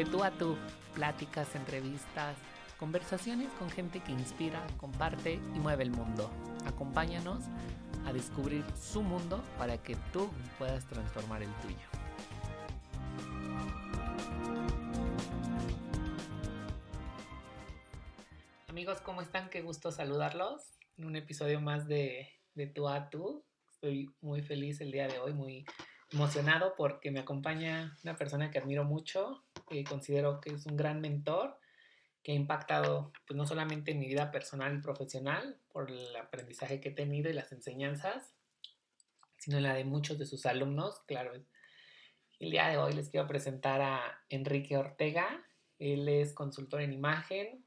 De tú a tú, pláticas, entrevistas, conversaciones con gente que inspira, comparte y mueve el mundo. Acompáñanos a descubrir su mundo para que tú puedas transformar el tuyo. Amigos, ¿cómo están? Qué gusto saludarlos en un episodio más de, de tú a tú. Estoy muy feliz el día de hoy, muy emocionado porque me acompaña una persona que admiro mucho, que considero que es un gran mentor, que ha impactado pues, no solamente en mi vida personal y profesional por el aprendizaje que he tenido y las enseñanzas, sino en la de muchos de sus alumnos. Claro, el día de hoy les quiero presentar a Enrique Ortega. Él es consultor en imagen,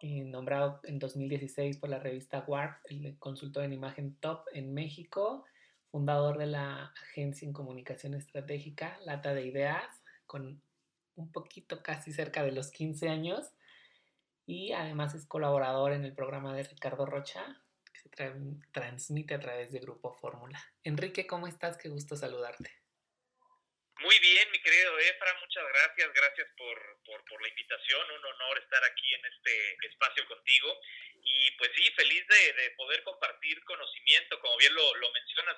eh, nombrado en 2016 por la revista Warp, el consultor en imagen top en México fundador de la agencia en comunicación estratégica, Lata de Ideas, con un poquito casi cerca de los 15 años. Y además es colaborador en el programa de Ricardo Rocha, que se transmite a través de Grupo Fórmula. Enrique, ¿cómo estás? Qué gusto saludarte. Muy bien, mi querido Efra, muchas gracias, gracias por, la invitación, un honor estar aquí en este espacio contigo y pues sí, feliz de, poder compartir conocimiento, como bien lo, lo mencionas,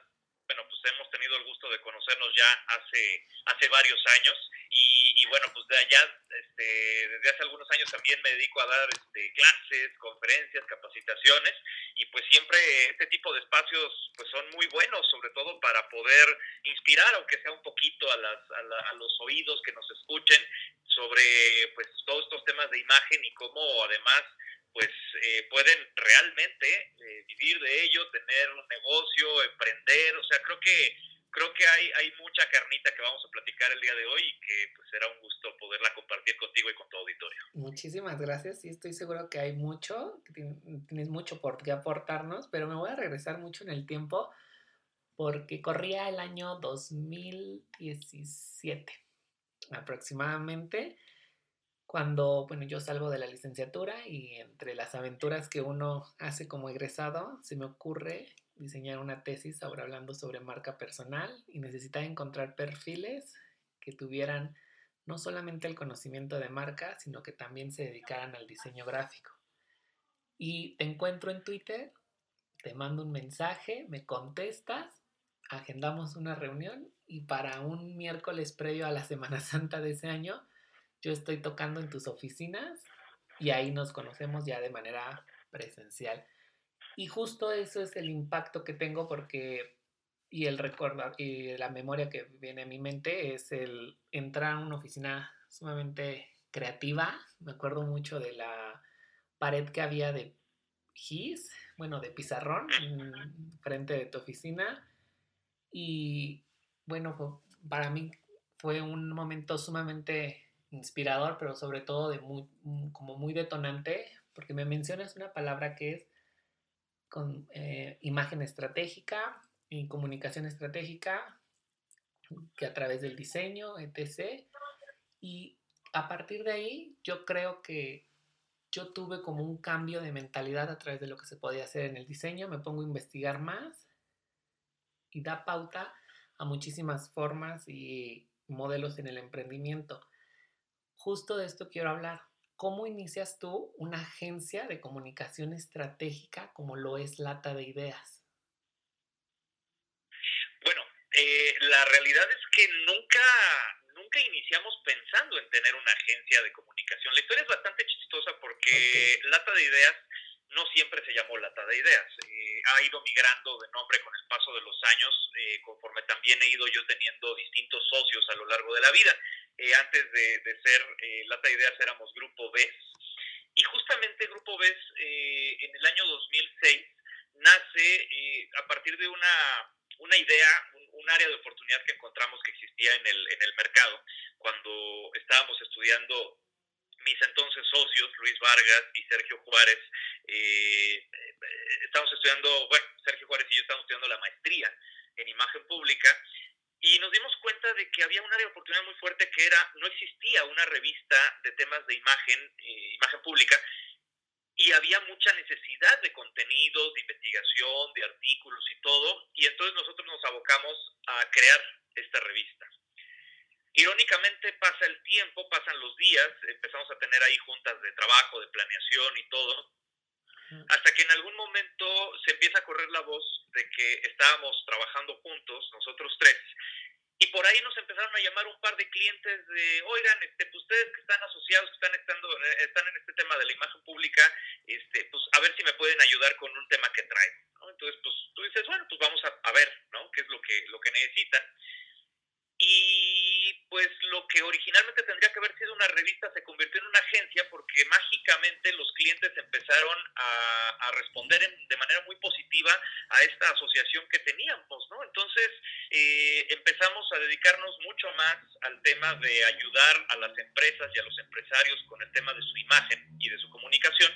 bueno, pues hemos tenido el gusto de conocernos ya hace, hace varios años y, bueno, pues de allá, este, desde hace algunos años también me dedico a dar este, clases, conferencias, capacitaciones y pues siempre este tipo de espacios pues son muy buenos, sobre todo para poder inspirar, aunque sea un poquito a, las, a, a los oídos que nos escuchen sobre pues todos estos temas de imagen y cómo además pues eh, pueden realmente eh, vivir de ello, tener un negocio, emprender, o sea, creo que creo que hay, hay mucha carnita que vamos a platicar el día de hoy y que pues será un gusto poderla compartir contigo y con tu auditorio. Muchísimas gracias y estoy seguro que hay mucho, tienes mucho por qué aportarnos, pero me voy a regresar mucho en el tiempo porque corría el año 2017 aproximadamente cuando, bueno, yo salgo de la licenciatura y entre las aventuras que uno hace como egresado, se me ocurre diseñar una tesis ahora hablando sobre marca personal y necesitaba encontrar perfiles que tuvieran no solamente el conocimiento de marca, sino que también se dedicaran al diseño gráfico. Y te encuentro en Twitter, te mando un mensaje, me contestas, agendamos una reunión y para un miércoles previo a la Semana Santa de ese año, yo estoy tocando en tus oficinas y ahí nos conocemos ya de manera presencial. Y justo eso es el impacto que tengo porque, y el recuerdo, y la memoria que viene a mi mente es el entrar a una oficina sumamente creativa. Me acuerdo mucho de la pared que había de gis, bueno, de pizarrón, frente de tu oficina. Y bueno, para mí fue un momento sumamente inspirador, pero sobre todo de muy, mm, como muy detonante, porque me mencionas una palabra que es con eh, imagen estratégica y comunicación estratégica, que a través del diseño, etc. Y a partir de ahí, yo creo que yo tuve como un cambio de mentalidad a través de lo que se podía hacer en el diseño, me pongo a investigar más y da pauta a muchísimas formas y modelos en el emprendimiento justo de esto quiero hablar. ¿Cómo inicias tú una agencia de comunicación estratégica como lo es Lata de Ideas? Bueno, eh, la realidad es que nunca, nunca iniciamos pensando en tener una agencia de comunicación. La historia es bastante chistosa porque Lata de Ideas no siempre se llamó Lata de Ideas. Eh, ha ido migrando de nombre con el paso de los años, eh, conforme también he ido yo teniendo distintos socios a lo largo de la vida. Eh, antes de, ser Lata de Ideas éramos Grupo BES. Y justamente Grupo BES en el año 2006 nace a partir de una, una idea, un, área de oportunidad que encontramos que existía en el, en el mercado cuando estábamos estudiando mis entonces socios, Luis Vargas y Sergio Juárez, eh, eh, estamos estudiando, bueno, Sergio Juárez y yo estamos estudiando la maestría en imagen pública y nos dimos cuenta de que había un área de oportunidad muy fuerte que era, no existía una revista de temas de imagen, eh, imagen pública, y había mucha necesidad de contenidos, de investigación, de artículos y todo, y entonces nosotros nos abocamos a crear esta revista. Irónicamente pasa el tiempo, pasan los días, empezamos a tener ahí juntas de trabajo, de planeación y todo, hasta que en algún momento se empieza a correr la voz de que estábamos trabajando juntos, nosotros tres, y por ahí nos empezaron a llamar un par de clientes de, oigan, este, pues ustedes que están asociados, que están, estando, eh, están en este tema de la imagen pública, este, pues a ver si me pueden ayudar con un tema que traigo. Entonces, pues tú dices, bueno, pues vamos a, a ver, ¿no? ¿Qué es lo que, lo que necesitan? Y pues lo que originalmente tendría que haber sido una revista se convirtió en una agencia porque mágicamente los clientes empezaron a, responder de manera muy positiva a esta asociación que teníamos, ¿no? Entonces eh, empezamos a dedicarnos mucho más al tema de ayudar a las empresas y a los empresarios con el tema de su imagen y de su comunicación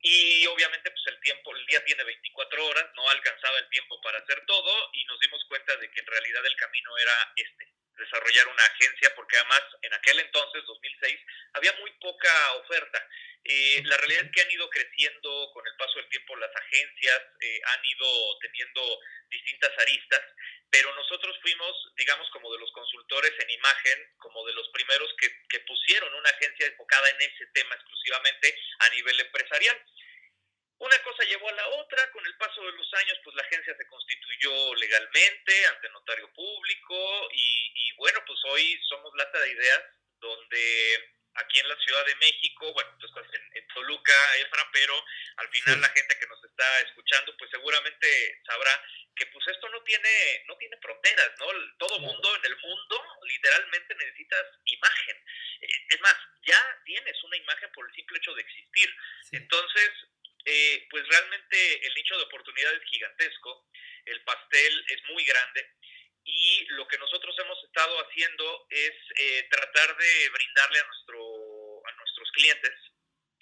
y obviamente pues el tiempo, el día tiene 24 horas, no alcanzaba el tiempo para hacer todo y nos dimos cuenta de que en realidad el camino era este, desarrollar una agencia, porque además en aquel entonces, 2006, había muy poca oferta. Eh, la realidad es que han ido creciendo con el paso del tiempo las agencias, eh, han ido teniendo distintas aristas, pero nosotros fuimos, digamos, como de los consultores en imagen, como de los primeros que, que pusieron una agencia enfocada en ese tema exclusivamente a nivel empresarial. Una cosa llevó a la otra, con el paso de los años, pues la agencia se constituyó legalmente ante notario público y, bueno, pues hoy somos lata de ideas, donde aquí en la Ciudad de México, bueno, tú estás en, Toluca, Efra, pero al final la gente que nos está escuchando, pues seguramente sabrá que pues esto no tiene, no tiene fronteras, ¿no? Todo mundo en el mundo literalmente necesitas imagen. Eh, es más, ya tienes una imagen por el simple hecho de existir. Entonces, eh, pues realmente el nicho de oportunidad es gigantesco, el pastel es muy grande y lo que nosotros hemos estado haciendo es eh, tratar de brindarle a, nuestro, a nuestros clientes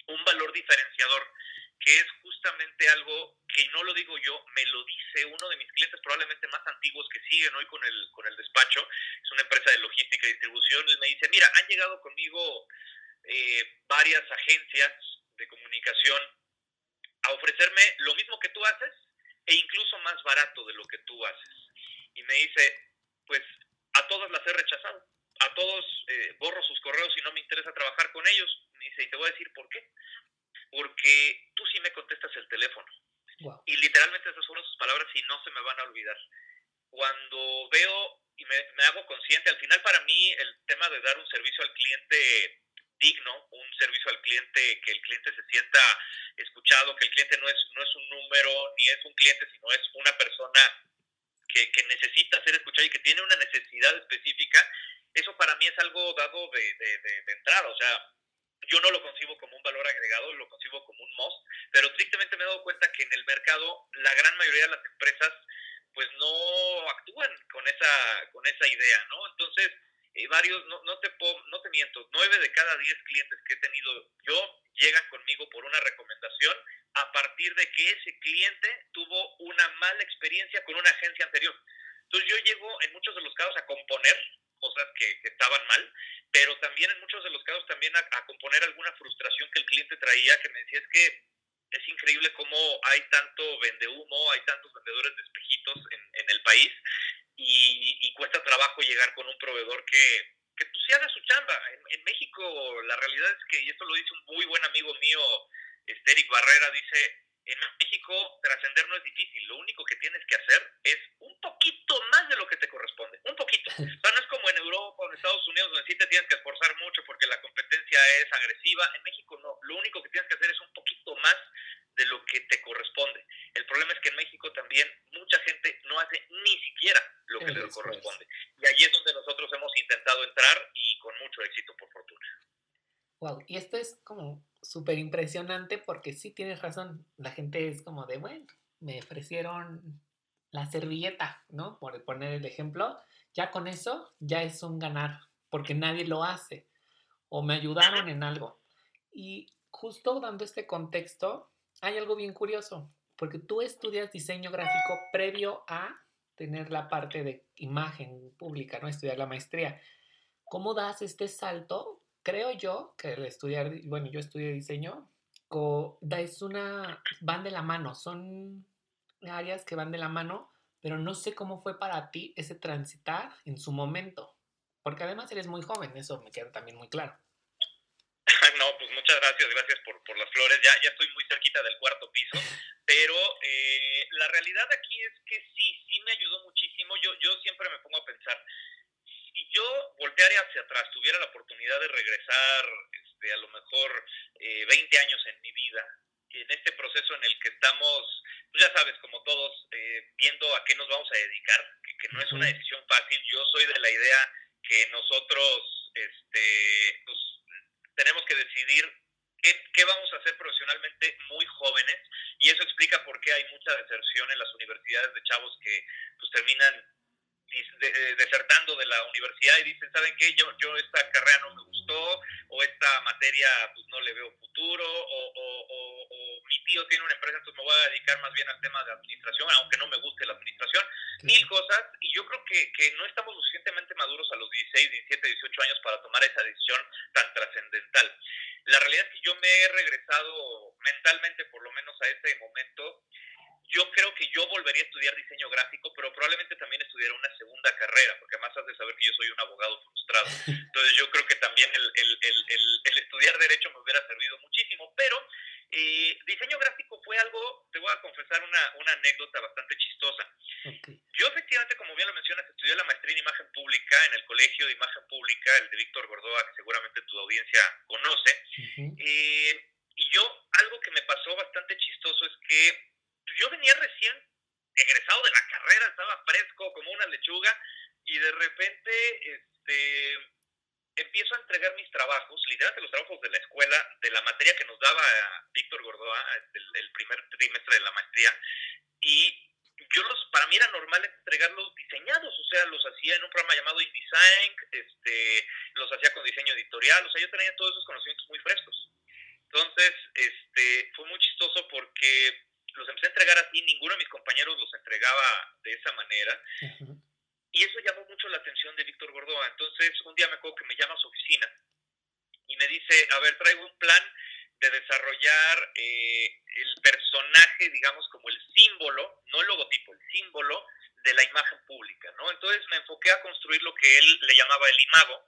un valor diferenciador que es justamente algo que no lo digo yo, me lo dice uno de mis clientes probablemente más antiguos que siguen hoy con el, con el despacho, es una empresa de logística y distribución, él me dice, mira, han llegado conmigo eh, varias agencias de comunicación a ofrecerme lo mismo que tú haces e incluso más barato de lo que tú haces. Y me dice, pues a todas las he rechazado, a todos eh, borro sus correos y no me interesa trabajar con ellos. Me dice, y te voy a decir por qué. Porque tú sí me contestas el teléfono. Y literalmente esas fueron sus palabras y no se me van a olvidar. Cuando veo y me, me hago consciente, al final para mí el tema de dar un servicio al cliente digno, un servicio al cliente, que el cliente se sienta escuchado, que el cliente no es, no es un número ni es un cliente, sino es una persona que, que necesita ser escuchada y que tiene una necesidad específica, eso para mí es algo dado de, de, de, entrada, o sea, yo no lo concibo como un valor agregado, lo concibo como un must, pero tristemente me he dado cuenta que en el mercado la gran mayoría de las empresas pues no actúan con esa, con esa idea, ¿no? Entonces, eh, varios, no, no, te no te miento, nueve de cada diez clientes que he tenido yo llegan conmigo por una recomendación a partir de que ese cliente tuvo una mala experiencia con una agencia anterior. Entonces yo llego en muchos de los casos a componer cosas que, estaban mal, pero también en muchos de los casos también a, componer alguna frustración que el cliente traía, que me decía es que es increíble cómo hay tanto vendehumo, hay tantos vendedores de espejitos en, en el país y, cuesta trabajo llegar con un proveedor que, que pues, haga su chamba. En, México la realidad es que, y esto lo dice un muy buen amigo mío, Eric Barrera, dice, en México trascender no es difícil, lo único que tienes que hacer es un poquito más de lo que te corresponde, un poquito. O no es como en Europa o en Estados Unidos donde sí te tienes que esforzar mucho porque la competencia es agresiva, en México no, lo único que tienes que hacer es un poquito más de lo que te corresponde. El problema es que en México también mucha gente no hace ni siquiera lo que le corresponde. Y ahí es donde nosotros hemos intentado entrar y con mucho éxito, por fortuna. Wow, y esto es como súper impresionante porque sí tienes razón, la gente es como de, bueno, me ofrecieron la servilleta, ¿no? Por poner el ejemplo, ya con eso ya es un ganar, porque nadie lo hace, o me ayudaron en algo. Y justo dando este contexto, hay algo bien curioso, porque tú estudias diseño gráfico previo a tener la parte de imagen pública, ¿no? Estudiar la maestría. ¿Cómo das este salto? Creo yo que el estudiar, bueno, yo estudié diseño, es una, van de la mano, son áreas que van de la mano, pero no sé cómo fue para ti ese transitar en su momento. Porque además eres muy joven, eso me queda también muy claro. no, pues muchas gracias, gracias por, por las flores. Ya, ya estoy muy cerquita del cuarto piso, pero eh, la realidad aquí es que sí, sí me ayudó muchísimo. Yo, yo siempre me pongo a pensar, si yo volteara hacia atrás, tuviera la oportunidad de regresar este, a lo mejor eh, 20 años en mi vida, en este proceso en el que estamos, pues ya sabes, como todos, eh, viendo a qué nos vamos a dedicar, que, que no es una decisión fácil. Yo soy de la idea que nosotros, este, pues, tenemos que decidir qué, qué, vamos a hacer profesionalmente muy jóvenes y eso explica por qué hay mucha deserción en las universidades de chavos que pues terminan desertando de la universidad y dicen, ¿saben qué? Yo, yo esta carrera no me gustó o esta materia pues no le veo futuro o, o, o, o mi tío tiene una empresa, entonces me voy a dedicar más bien al tema de administración, aunque no me guste la administración, mil cosas y yo creo que, que no estamos suficientemente maduros a los 16, 17, 18 años para tomar esa decisión tan trascendental. La realidad es que yo me he regresado mentalmente por lo menos a ese momento yo creo que yo volvería a estudiar diseño gráfico, pero probablemente también estudiara una segunda carrera, porque además has de saber que yo soy un abogado frustrado. Entonces yo creo que también el, el, el, el estudiar derecho me hubiera servido muchísimo, pero eh, diseño gráfico fue algo, te voy a confesar una, una anécdota bastante chistosa. Okay. Yo efectivamente, como bien lo mencionas, estudié la maestría en imagen pública en el Colegio de Imagen Pública, el de Víctor Gordoa, que seguramente tu audiencia conoce. Uh -huh. eh, y yo, algo que me pasó bastante chistoso es que yo venía recién egresado de la carrera, estaba fresco como una lechuga y de repente este, empiezo a entregar mis trabajos, literalmente los trabajos de la escuela, de la materia que nos daba Víctor Gordoa, el, primer trimestre de la maestría, y yo los, para mí era normal entregarlos diseñados, o sea, los hacía en un programa llamado InDesign, este, los hacía con diseño editorial, o sea, yo tenía todos esos conocimientos muy frescos. Entonces, este, fue muy chistoso porque los empecé a entregar así, ninguno de mis compañeros los entregaba de esa manera. Uh -huh. Y eso llamó mucho la atención de Víctor Gordoa. Entonces, un día me acuerdo que me llama a su oficina y me dice, a ver, traigo un plan de desarrollar eh, el personaje, digamos, como el símbolo, no el logotipo, el símbolo de la imagen pública, ¿no? Entonces me enfoqué a construir lo que él le llamaba el imago,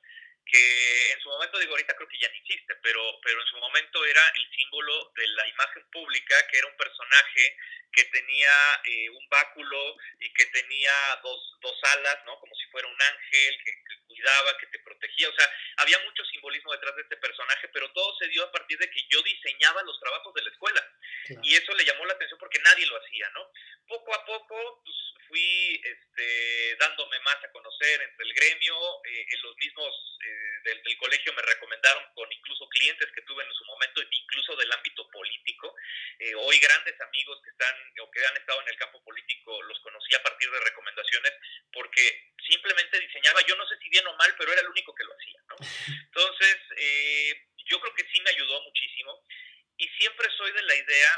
que en su momento, digo, ahorita creo que ya no existe, pero, pero en su momento era el símbolo de la imagen pública, que era un personaje que tenía eh, un báculo y que tenía dos, dos alas, ¿no? Como si fuera un ángel que, que, cuidaba, que te protegía. O sea, había mucho simbolismo detrás de este personaje, pero todo se dio a partir de que yo diseñaba los trabajos de la escuela. Claro. Y eso le llamó la atención porque nadie lo hacía, ¿no? Poco a poco, pues fui este, dándome más a conocer entre el gremio, eh, en los mismos eh, del, del, colegio me recomendaron con incluso clientes que tuve en su momento, incluso del ámbito político. Eh, hoy grandes amigos que están o que han estado en el campo político los conocí a partir de recomendaciones porque simplemente diseñaba, yo no sé si bien o mal, pero era el único que lo hacía, ¿no? Entonces, eh, yo creo que sí me ayudó muchísimo y siempre soy de la idea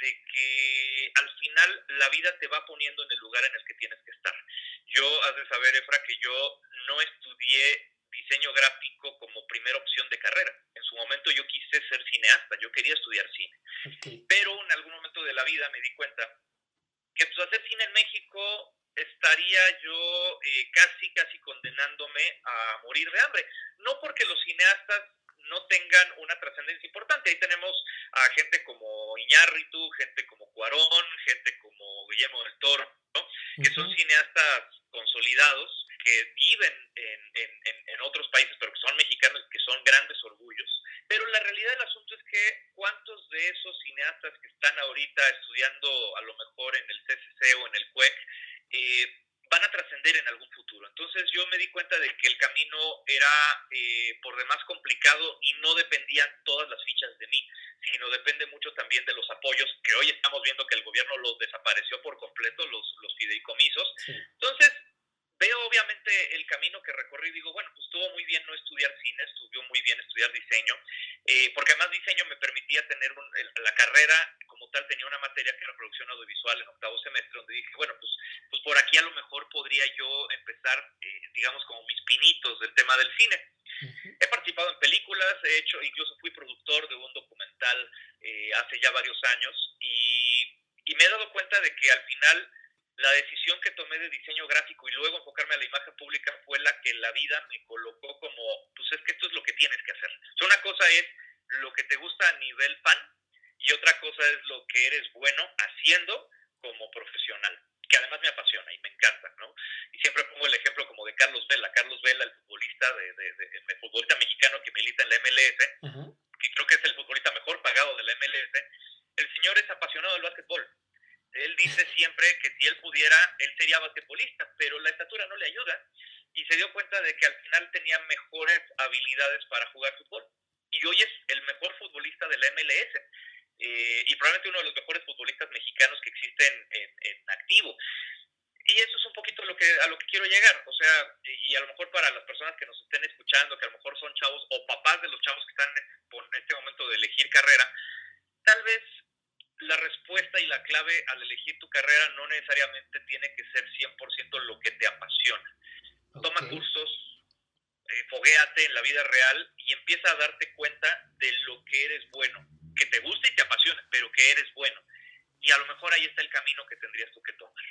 de que al final la vida te va poniendo en el lugar en el que tienes que estar. Yo, has de saber, Efra, que yo eh, y probablemente uno de los mejores futbolistas mexicanos que existen en, activo. Y eso es un poquito lo que, a lo que quiero llegar. O sea, y a lo mejor para las personas que nos estén escuchando, que a lo mejor son chavos o papás de los chavos que están en este momento de elegir carrera, tal vez la respuesta y la clave al elegir tu carrera no necesariamente tiene que ser 100% lo que te apasiona. Toma cursos, eh, foguéate en la vida real y empieza a darte cuenta de lo que eres bueno, que te gusta y te apasiona, pero que eres bueno. Y a lo mejor ahí está el camino que tendrías tú que tomar.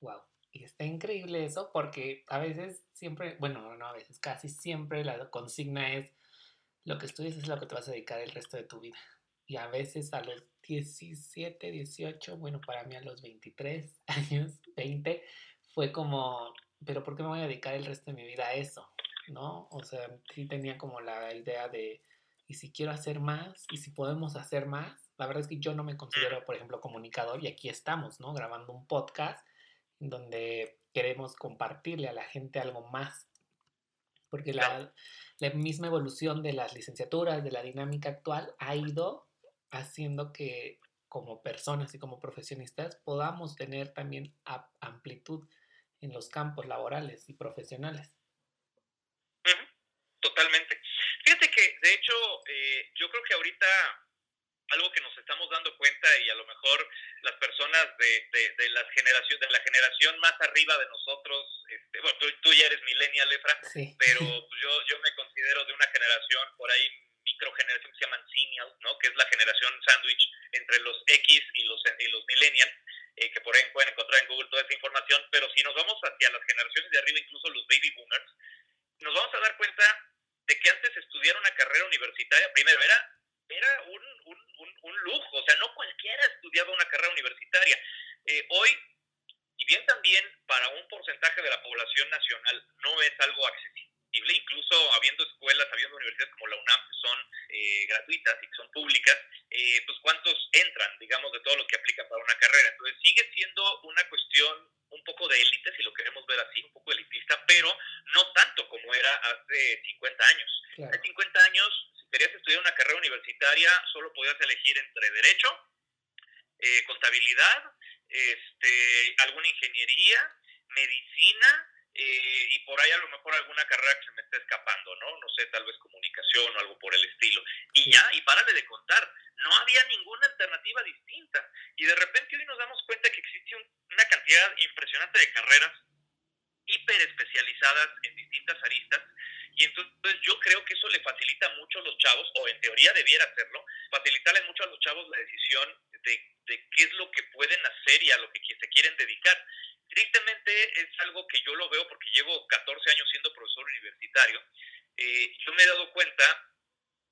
Wow. Y está increíble eso porque a veces siempre, bueno, no a veces, casi siempre la consigna es lo que estudias es lo que te vas a dedicar el resto de tu vida y a veces a los 17, 18, bueno, para mí a los 23 años, 20, fue como, pero ¿por qué me voy a dedicar el resto de mi vida a eso? ¿No? O sea, sí tenía como la idea de, y si quiero hacer más, y si podemos hacer más, la verdad es que yo no me considero, por ejemplo, comunicador y aquí estamos, ¿no? Grabando un podcast donde queremos compartirle a la gente algo más. Porque la, la misma evolución de las licenciaturas, de la dinámica actual, ha ido haciendo que como personas y como profesionistas podamos tener también amplitud en los campos laborales y profesionales. Totalmente. Fíjate que, de hecho, eh, yo creo que ahorita algo que nos estamos dando cuenta y a lo mejor las personas de, de, la generación de la generación más arriba de nosotros este, bueno tú, ya eres millennial Efra pero pues, yo yo me considero de una generación por ahí microgeneración que se llaman senials, ¿no? que es la generación sándwich entre los X y los, y los millennials, eh, que por ahí pueden encontrar en Google toda esa información, pero si nos vamos hacia las generaciones de arriba, incluso los baby boomers, nos vamos a dar cuenta de que antes estudiar una carrera universitaria, primero, era, era un, un, un, lujo, o sea, no cualquiera estudiaba una carrera universitaria. Eh, hoy, y bien también para un porcentaje de la población nacional, no es algo accesible incluso habiendo escuelas, habiendo universidades como la UNAM que son eh, gratuitas y que son públicas, eh, pues cuántos entran, digamos, de todo lo que aplica para una carrera. Entonces sigue siendo una cuestión un poco de élite, si lo queremos ver así, un poco elitista, pero no tanto como era hace 50 años. Hace 50 años, si querías estudiar una carrera universitaria, solo podías elegir entre derecho, eh, contabilidad, este, alguna ingeniería, medicina, eh, y por ahí a lo mejor alguna carrera que se me esté escapando, ¿no? No sé, tal vez comunicación o algo por el estilo. Y ya, y párale de contar, no había ninguna alternativa distinta. Y de repente hoy nos damos cuenta que existe una cantidad impresionante de carreras hiper especializadas en distintas aristas y entonces yo creo que eso le facilita mucho a los chavos, o en teoría debiera hacerlo, facilitarle mucho a los chavos la decisión de, de qué es lo que pueden hacer y a lo que se quieren dedicar. Tristemente es algo que yo lo veo porque llevo 14 años siendo profesor universitario. Eh, yo me he dado cuenta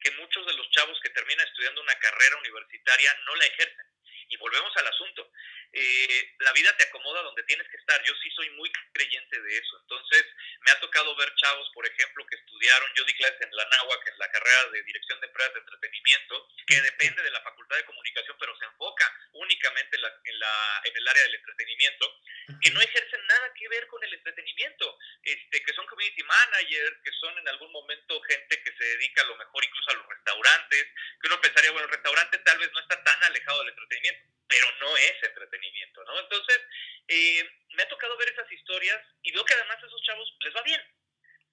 que muchos de los chavos que terminan estudiando una carrera universitaria no la ejercen. Y volvemos al asunto. Eh, la vida te acomoda donde tienes que estar. Yo sí soy muy creyente de eso. Entonces, me ha tocado ver chavos, por ejemplo, que estudiaron, yo di clases en la NAWAC, en la carrera de Dirección de Empresas de Entretenimiento, que depende de la Facultad de Comunicación, pero se enfoca únicamente en, la, en, el área del entretenimiento, que no ejercen nada que ver con el entretenimiento, este, que son community managers, que son en algún momento gente que se dedica a lo mejor incluso a los restaurantes, que uno pensaría, bueno, el restaurante tal vez no está tan alejado del entretenimiento, pero no es entretenimiento, ¿no? Entonces, eh, me ha tocado ver esas historias y veo que además a esos chavos les va bien.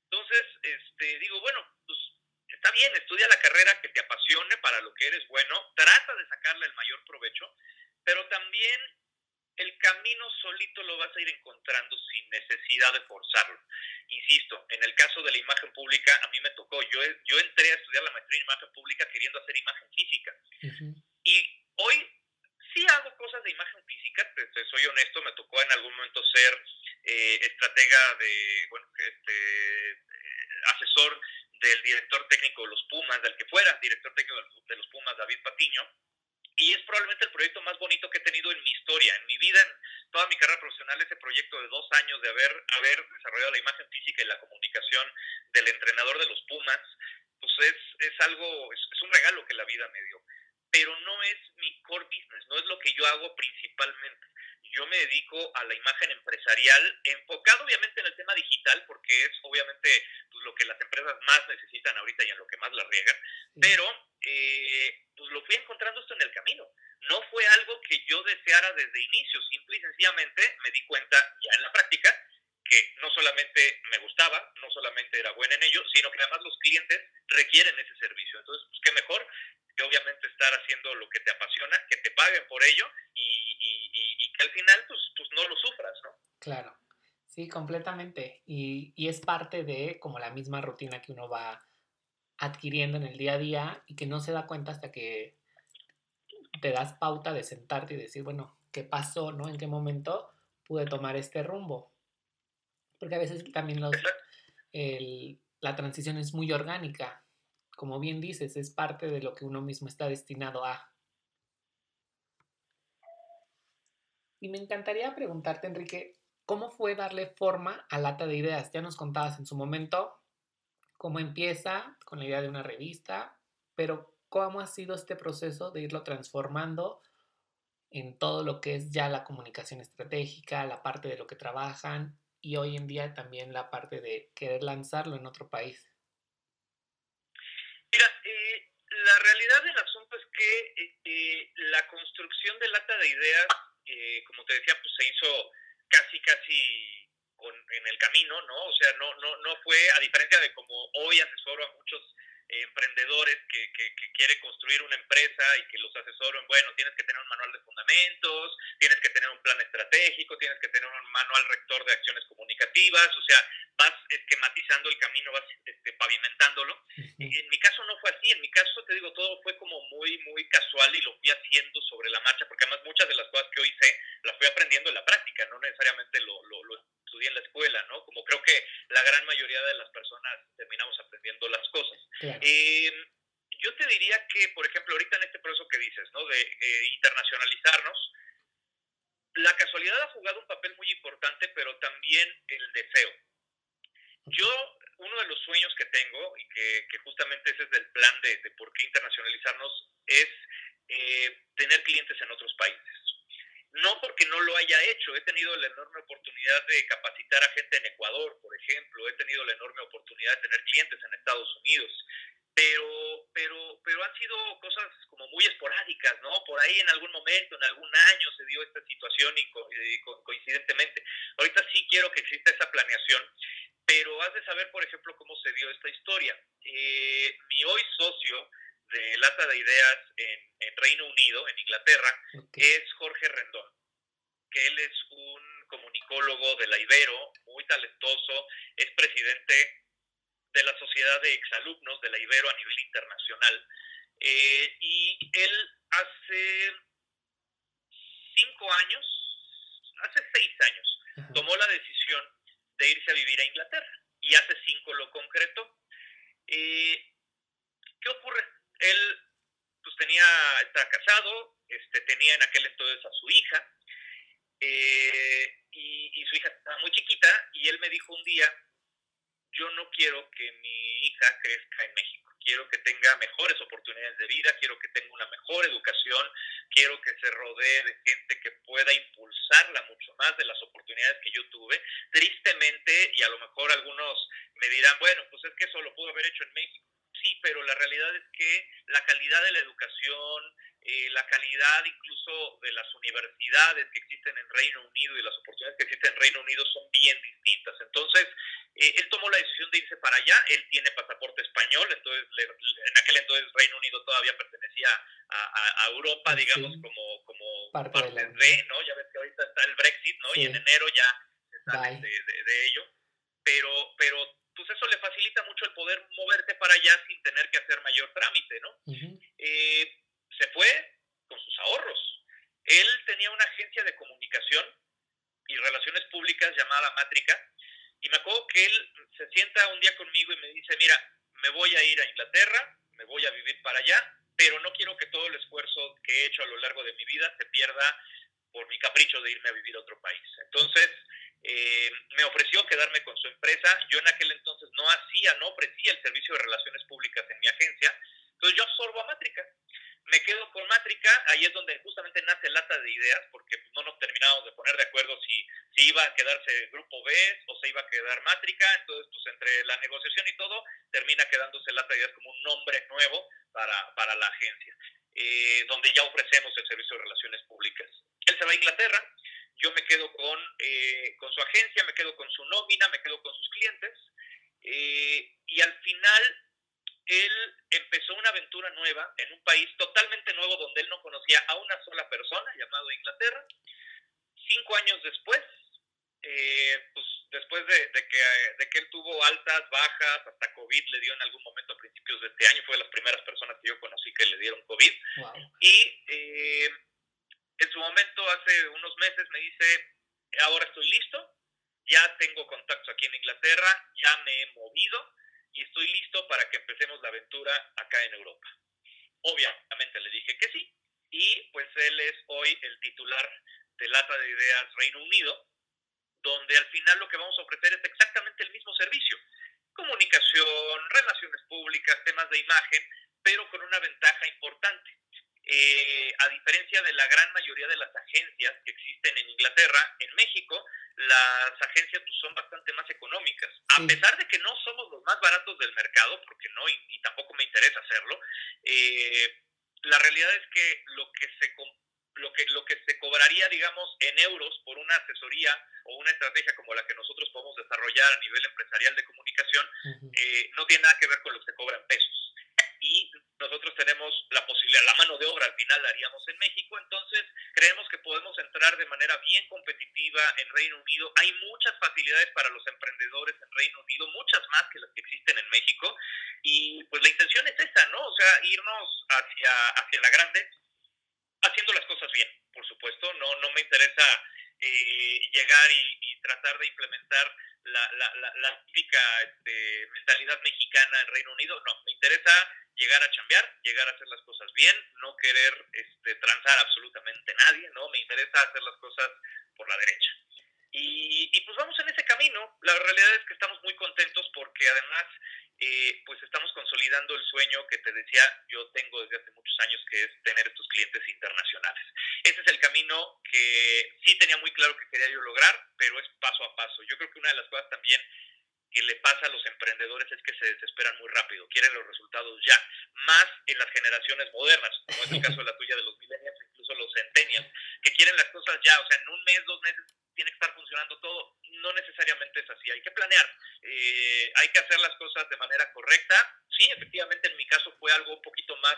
Entonces, este, digo, bueno, pues está bien, estudia la carrera que te apasione para lo que eres bueno, trata de sacarle el mayor provecho, pero también el camino solito lo vas a ir encontrando sin necesidad de forzarlo. Insisto, en el caso de la imagen pública, a mí me tocó, yo, yo entré a estudiar la maestría en imagen pública queriendo hacer imagen física. Y hoy sí hago cosas de imagen física, soy honesto, me tocó en algún momento ser eh, estratega de, bueno, este, eh, asesor del director técnico de los Pumas, del que fuera director técnico de los Pumas, David Patiño, y es probablemente el proyecto más bonito que he tenido en mi historia, en mi vida, en toda mi carrera profesional, ese proyecto de dos años de haber, haber desarrollado la imagen física y la comunicación del entrenador de los Pumas, pues es, es algo, es un regalo que la vida me dio. Pero no es mi core business, no es lo que yo hago principalmente yo me dedico a la imagen empresarial, enfocado obviamente en el tema digital, porque es obviamente pues, lo que las empresas más necesitan ahorita y en lo que más la riegan, pero eh, pues lo fui encontrando esto en el camino. No fue algo que yo deseara desde inicio, simple y sencillamente me di cuenta ya en la práctica que no solamente me gustaba, no solamente era buena en ello, sino que además los clientes requieren ese servicio. Entonces, pues qué mejor que obviamente estar haciendo lo que te apasiona, que te paguen por ello y, y, que al final pues, pues, no lo sufras, ¿no? Claro, sí, completamente. Y, y es parte de como la misma rutina que uno va adquiriendo en el día a día y que no se da cuenta hasta que te das pauta de sentarte y decir, bueno, ¿qué pasó? ¿No? ¿En qué momento pude tomar este rumbo? Porque a veces también los, el, la transición es muy orgánica. Como bien dices, es parte de lo que uno mismo está destinado a. Y me encantaría preguntarte, Enrique, ¿cómo fue darle forma a Lata de Ideas? Ya nos contabas en su momento cómo empieza con la idea de una revista, pero ¿cómo ha sido este proceso de irlo transformando en todo lo que es ya la comunicación estratégica, la parte de lo que trabajan y hoy en día también la parte de querer lanzarlo en otro país? Mira, eh, la realidad del asunto es que eh, la construcción de Lata de Ideas eh, como te decía, pues se hizo casi, casi con, en el camino, ¿no? O sea, no, no, no fue, a diferencia de como hoy asesoro a muchos emprendedores que, que, que quiere construir una empresa y que los asesoro en, bueno, tienes que tener un manual de fundamentos, tienes que tener un plan estratégico, tienes que tener un manual rector de acciones comunicativas, o sea, vas esquematizando el camino, vas este, pavimentándolo. En mi caso no fue así, en mi caso te digo, todo fue como muy, muy casual y lo fui haciendo sobre la marcha, porque además muchas de las cosas que hoy sé las fui aprendiendo en la práctica, no necesariamente lo, lo, lo estudié en la escuela, ¿no? Como creo que la gran mayoría de las personas terminamos aprendiendo las cosas. Eh, yo te diría que, por ejemplo, ahorita en este proceso que dices, ¿no? De eh, internacionalizarnos, la casualidad ha jugado un papel muy importante, pero también el deseo. Yo, uno de los sueños que tengo, y que, que justamente ese es el plan de, por qué internacionalizarnos, es eh, tener clientes en otros países. No porque no lo haya hecho, he tenido la enorme oportunidad de capacitar a gente en Ecuador, por ejemplo, he tenido la enorme oportunidad de tener clientes en Estados Unidos, pero, pero, pero han sido cosas como muy esporádicas, ¿no? Por ahí en algún momento, en algún año se dio esta situación y, co y co coincidentemente. Ahorita sí quiero que exista esa planeación, pero has de saber, por ejemplo, cómo se dio esta historia. Eh, mi hoy socio de Lata de Ideas en, en Reino Unido, en Inglaterra, okay. es Jorge Rendón, que él es un comunicólogo de la Ibero, muy talentoso, es presidente de la Sociedad de Exalumnos de la Ibero a nivel internacional. Eh, y él hace cinco años, hace seis años, tomó la decisión de irse a vivir a Inglaterra y hace cinco lo concretó. Eh, ¿Qué ocurre? Él pues tenía, estaba casado, este, tenía en aquel entonces a su hija eh, y, y su hija estaba muy chiquita y él me dijo un día, yo no quiero que mi hija crezca en México. Quiero que tenga mejores oportunidades de vida, quiero que tenga una mejor educación, quiero que se rodee de gente que pueda impulsarla mucho más de las oportunidades que yo tuve. Tristemente, y a lo mejor algunos me dirán, bueno, pues es que eso lo pudo haber hecho en México. Sí, pero la realidad es que la calidad de la educación, eh, la calidad incluso de las universidades que existen en Reino Unido y las oportunidades que existen en Reino Unido son bien distintas. Entonces, eh, él tomó la decisión de irse para allá, él tiene pasaporte español, entonces le, en aquel entonces Reino Unido todavía pertenecía a, a, a Europa, digamos, sí. como, como parte, parte de, de, ¿no? Ya ves que ahorita está el Brexit, ¿no? Sí. Y en enero ya se sale de, de, de ello, pero, pero pues eso le facilita mucho el poder moverte para allá sin tener que hacer mayor trámite, ¿no? Uh -huh. eh, se fue con sus ahorros Él tenía una agencia de comunicación y relaciones públicas llamada Mátrica, y me acuerdo que él se sienta un día conmigo y me dice, mira, me voy a ir a Inglaterra, me voy a vivir para allá, pero no quiero que todo el esfuerzo que he hecho a lo largo de mi vida se pierda por mi capricho de irme a vivir a otro país. Entonces, eh, me ofreció quedarme con su empresa. Yo en aquel entonces no hacía, no ofrecía el servicio de relaciones públicas en mi agencia. Entonces yo absorbo a Mátrica me quedo con Mátrica, ahí es donde justamente nace Lata de Ideas, porque no nos terminamos de poner de acuerdo si, si iba a quedarse Grupo B o se iba a quedar Mátrica, entonces pues entre la negociación y todo, termina quedándose Lata de Ideas como un nombre nuevo para, para la agencia, eh, donde ya ofrecemos el servicio de relaciones públicas. Él se va a Inglaterra, yo me quedo con, eh, con su agencia, me quedo con su nómina, me quedo con sus clientes, eh, y al final él empezó una aventura nueva en un país totalmente nuevo donde él no conocía a una sola persona, llamado Inglaterra. Cinco años después, eh, pues después de, que, de que él tuvo altas, bajas, hasta COVID le dio en algún momento a principios de este año, fue de las primeras personas que yo conocí que le dieron COVID. Y eh, en su momento, hace unos meses, me dice, ahora estoy listo, ya tengo contactos aquí en Inglaterra, ya me he movido, y estoy listo para que empecemos la aventura acá en Europa. Obviamente le dije que sí y pues él es hoy el titular de Lata de Ideas Reino Unido, donde al final lo que vamos a ofrecer es exactamente el mismo servicio. Comunicación, relaciones públicas, temas de imagen, pero con una ventaja importante. Eh, a diferencia de la gran mayoría de las agencias que existen en Inglaterra, en México las agencias pues, son bastante más económicas. A pesar de que no somos los más baratos del mercado, porque no, y, tampoco me interesa hacerlo, eh, la realidad es que lo que se lo que, lo que se cobraría, digamos, en euros por una asesoría o una estrategia como la que nosotros podemos desarrollar a nivel empresarial de comunicación, eh, no tiene nada que ver con lo que se cobra en pesos y nosotros tenemos la posibilidad, la mano de obra al final la haríamos en México, entonces creemos que podemos entrar de manera bien competitiva en Reino Unido. Hay muchas facilidades para los emprendedores en Reino Unido, muchas más que las que existen en México, y pues la intención es esa, ¿no? O sea, irnos hacia, hacia la grande, haciendo las cosas bien, por supuesto, no, no me interesa eh, llegar y, tratar de implementar la, la, la, típica este, mentalidad mexicana en Reino Unido, no, me interesa llegar a chambear, llegar a hacer las cosas bien, no querer este, transar absolutamente nadie, ¿no? Me interesa hacer las cosas por la derecha. Y, y, pues vamos en ese camino. La realidad es que estamos muy contentos porque además eh, pues estamos consolidando el sueño que te decía yo tengo desde hace muchos años, que es tener estos clientes internacionales. Ese es el camino que sí tenía muy claro que quería yo lograr, pero es paso a paso. Yo creo que una de las cosas también que le pasa a los emprendedores es que se desesperan muy rápido, quieren los resultados ya, más en las generaciones modernas, como es el caso de la tuya de los millennials, incluso los centennials, que quieren las cosas ya, o sea, en un mes, dos meses tiene que estar funcionando todo. No necesariamente es así, hay que planear, eh, hay que hacer las cosas de manera correcta. Sí, efectivamente en mi caso fue algo un poquito más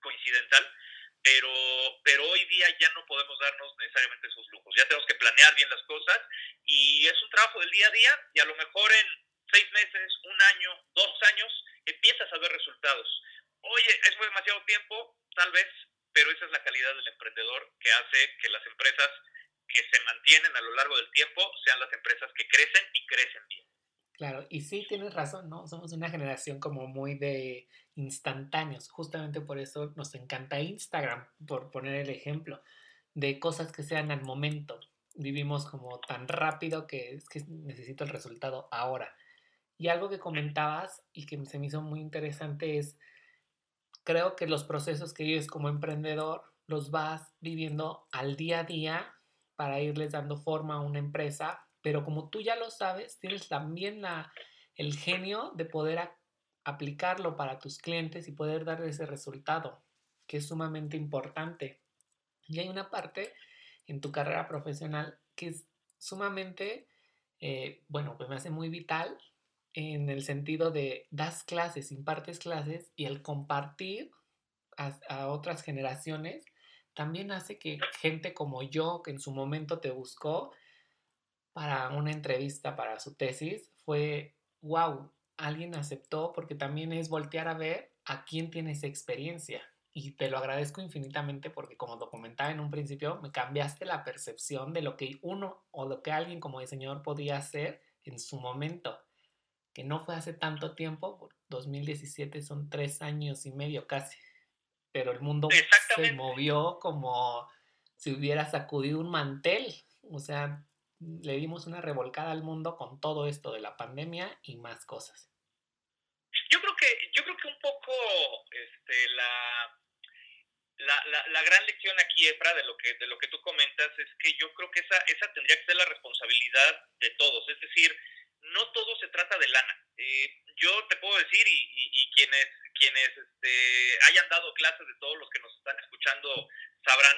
coincidental, pero, pero hoy día ya no podemos darnos necesariamente esos lujos. Ya tenemos que planear bien las cosas y es un trabajo del día a día y a lo mejor en seis meses, un año, dos años, empiezas a ver resultados. Oye, es demasiado tiempo, tal vez, pero esa es la calidad del emprendedor que hace que las empresas que se mantienen a lo largo del tiempo sean las empresas que crecen y crecen bien. Claro, y sí tienes razón, ¿no? Somos una generación como muy de instantáneos. Justamente por eso nos encanta Instagram, por poner el ejemplo, de cosas que sean al momento. Vivimos como tan rápido que es que necesito el resultado ahora. Y algo que comentabas y que se me hizo muy interesante es, creo que los procesos que vives como emprendedor los vas viviendo al día a día para irles dando forma a una empresa, pero como tú ya lo sabes, tienes también la, el genio de poder aplicarlo para tus clientes y poder darle ese resultado, que es sumamente importante. Y hay una parte en tu carrera profesional que es sumamente, eh, bueno, pues me hace muy vital en el sentido de das clases, impartes clases y el compartir a otras generaciones también hace que gente como yo, que en su momento te buscó para una entrevista para su tesis, fue, wow, alguien aceptó porque también es voltear a ver a quién tiene esa experiencia. y te lo agradezco infinitamente porque como documentaba en un principio, me cambiaste la percepción de lo que uno o lo que alguien como diseñador podía hacer en su momento, que no fue hace tanto tiempo, 2017 son tres años y medio casi, pero el mundo se movió como si hubiera sacudido un mantel, o sea, le dimos una revolcada al mundo con todo esto de la pandemia y más cosas. Yo creo que, yo creo que un poco este, la, la, la, gran lección aquí, Efra, de lo que de lo que tú comentas, es que yo creo que esa, esa tendría que ser la responsabilidad de todos. Es decir, no todo se trata de lana. Eh, yo te puedo decir, y, y, quienes, quienes este, hayan dado clases de todos los que nos están escuchando sabrán,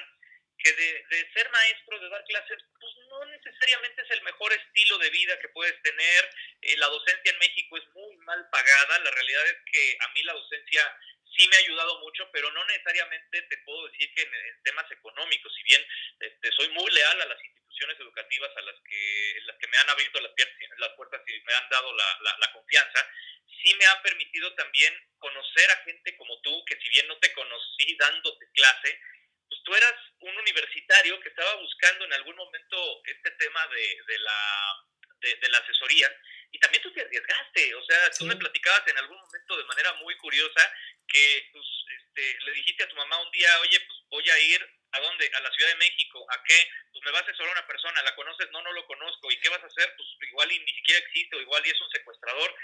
que de, de, ser maestro, de dar clases, pues no necesariamente es el mejor estilo de vida que puedes tener. Eh, la docencia en México es muy mal pagada. La realidad es que a mí la docencia sí me ha ayudado mucho, pero no necesariamente te puedo decir que en, temas económicos, si bien este, soy muy leal a las instituciones educativas a las que, las que me han abierto las, las puertas y me han dado la, la, confianza, sí me ha permitido también conocer a gente como tú, que si bien no te conocí dándote clase, pues tú eras un universitario que estaba buscando en algún momento este tema de, de la de, la asesoría y también tú te arriesgaste, o sea, tú me platicabas en algún momento de manera muy curiosa que pues, este, le dijiste a tu mamá un día, oye, pues voy a ir a dónde, a la Ciudad de México, ¿a qué? Pues me va a asesorar una persona, ¿la conoces? No, no lo conozco, ¿y qué vas a hacer? Pues igual y ni siquiera existe, o igual y es un secuestrador.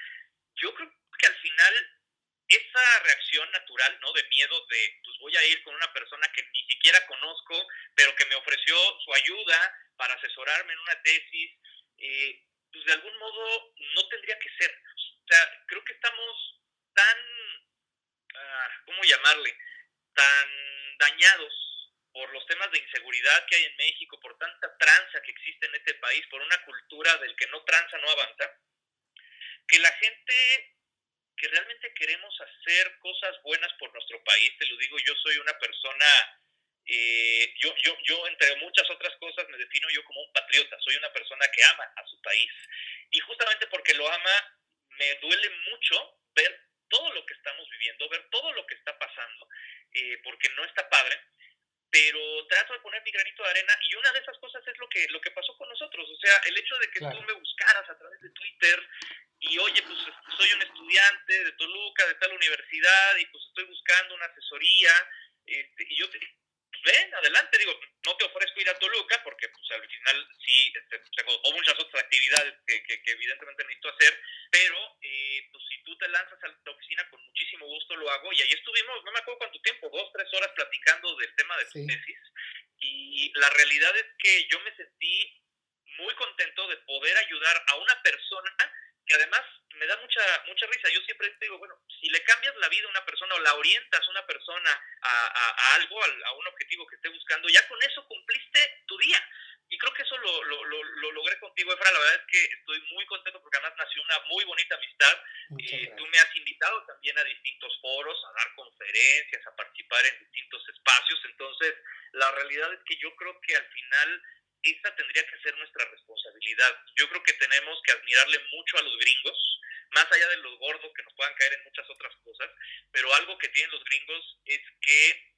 Yo creo que al final esa reacción natural, ¿no? De miedo de, pues voy a ir con una persona que ni siquiera conozco, pero que me ofreció su ayuda para asesorarme en una tesis, eh, pues de algún modo no tendría que ser. O sea, creo que estamos tan, ah, ¿cómo llamarle? Tan dañados por los temas de inseguridad que hay en México, por tanta tranza que existe en este país, por una cultura del que no tranza no avanza, que la gente que realmente queremos hacer cosas buenas por nuestro país, te lo digo, yo soy una persona eh, yo, yo, yo, entre muchas otras cosas, me defino yo como un patriota. Soy una persona que ama a su país. Y justamente porque lo ama, me duele mucho ver todo lo que estamos viviendo, ver todo lo que está pasando, eh, porque no está padre. Pero trato de poner mi granito de arena y una de esas cosas es lo que, lo que pasó con nosotros. O sea, el hecho de que tú me buscaras a través de Twitter y oye, pues soy un estudiante de Toluca, de tal universidad, y pues estoy buscando una asesoría. Este, y yo te ven, adelante, digo, no te ofrezco ir a Toluca porque pues al final sí, este, o muchas otras actividades que, que, evidentemente necesito hacer, pero eh, pues si tú te lanzas a la oficina con muchísimo gusto lo hago y ahí estuvimos, no me acuerdo cuánto tiempo, dos, tres horas platicando del tema de tu tesis y la realidad es que yo me sentí muy contento de poder ayudar a una persona que además me da mucha mucha risa. Yo siempre digo, bueno, si le cambias la vida a una persona o la orientas a una persona a, a, algo, a, un objetivo que esté buscando, ya con eso cumpliste tu día. Y creo que eso lo, lo, lo, logré contigo, Efra. La verdad es que estoy muy contento porque además nació una muy bonita amistad. Eh, tú me has invitado también a distintos foros, a dar conferencias, a participar en distintos espacios. Entonces, la realidad es que yo creo que al final esa tendría que ser nuestra responsabilidad. Yo creo que tenemos que admirarle mucho a los gringos, más allá de los gordos que nos puedan caer en muchas otras cosas, pero algo que tienen los gringos es que,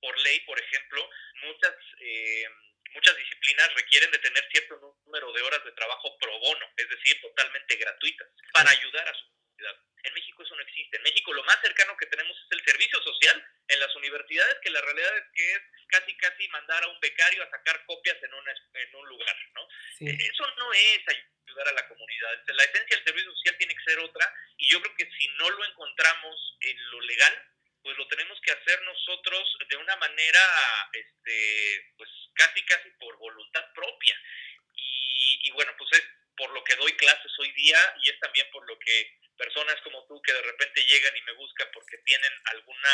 por ley, por ejemplo, muchas, eh, muchas disciplinas requieren de tener cierto número de horas de trabajo pro bono, es decir, totalmente gratuitas, para ayudar a su comunidad. En México eso no existe. En México lo más cercano que tenemos es el servicio social en las universidades, que la realidad es que es casi casi mandar a un becario a sacar copias en, en un lugar, ¿no? Eso no es ayudar a la comunidad. La esencia del servicio social tiene que ser otra y yo creo que si no lo encontramos en lo legal, pues lo tenemos que hacer nosotros de una manera, este, pues casi casi por voluntad propia. Y, y bueno, pues es por lo que doy clases hoy día y es también por lo que personas como tú que de repente llegan y me buscan porque tienen alguna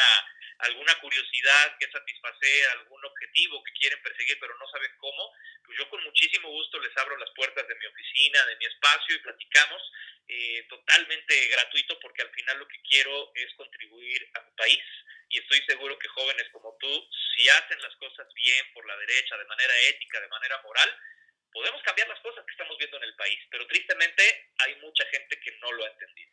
alguna curiosidad que satisfacer, algún objetivo que quieren perseguir pero no saben cómo, pues yo con muchísimo gusto les abro las puertas de mi oficina, de mi espacio y platicamos eh, totalmente gratuito porque al final lo que quiero es contribuir a mi país y estoy seguro que jóvenes como tú, si hacen las cosas bien por la derecha, de manera ética, de manera moral, podemos cambiar las cosas que estamos viendo en el país, pero tristemente hay mucha gente que no lo ha entendido.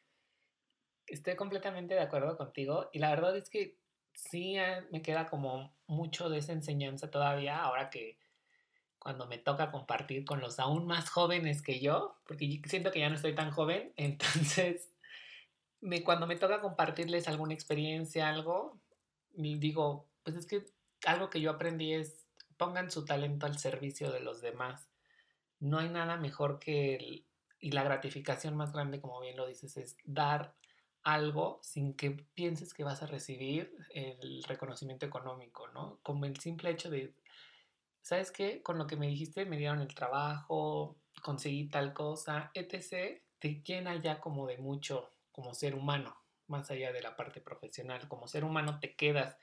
Estoy completamente de acuerdo contigo y la verdad es que sí eh, me queda como mucho de esa enseñanza todavía, ahora que cuando me toca compartir con los aún más jóvenes que yo, porque siento que ya no estoy tan joven, entonces cuando me toca compartirles alguna experiencia, algo, digo, pues es que algo que yo aprendí es pongan su talento al servicio de los demás. No hay nada mejor que el, y la gratificación más grande, como bien lo dices, es dar algo sin que pienses que vas a recibir el reconocimiento económico, ¿no? Como el simple hecho de, ¿sabes qué? Con lo que me dijiste me dieron el trabajo, conseguí tal cosa, etc., te llena ya como de mucho como ser humano, más allá de la parte profesional. Como ser humano te quedas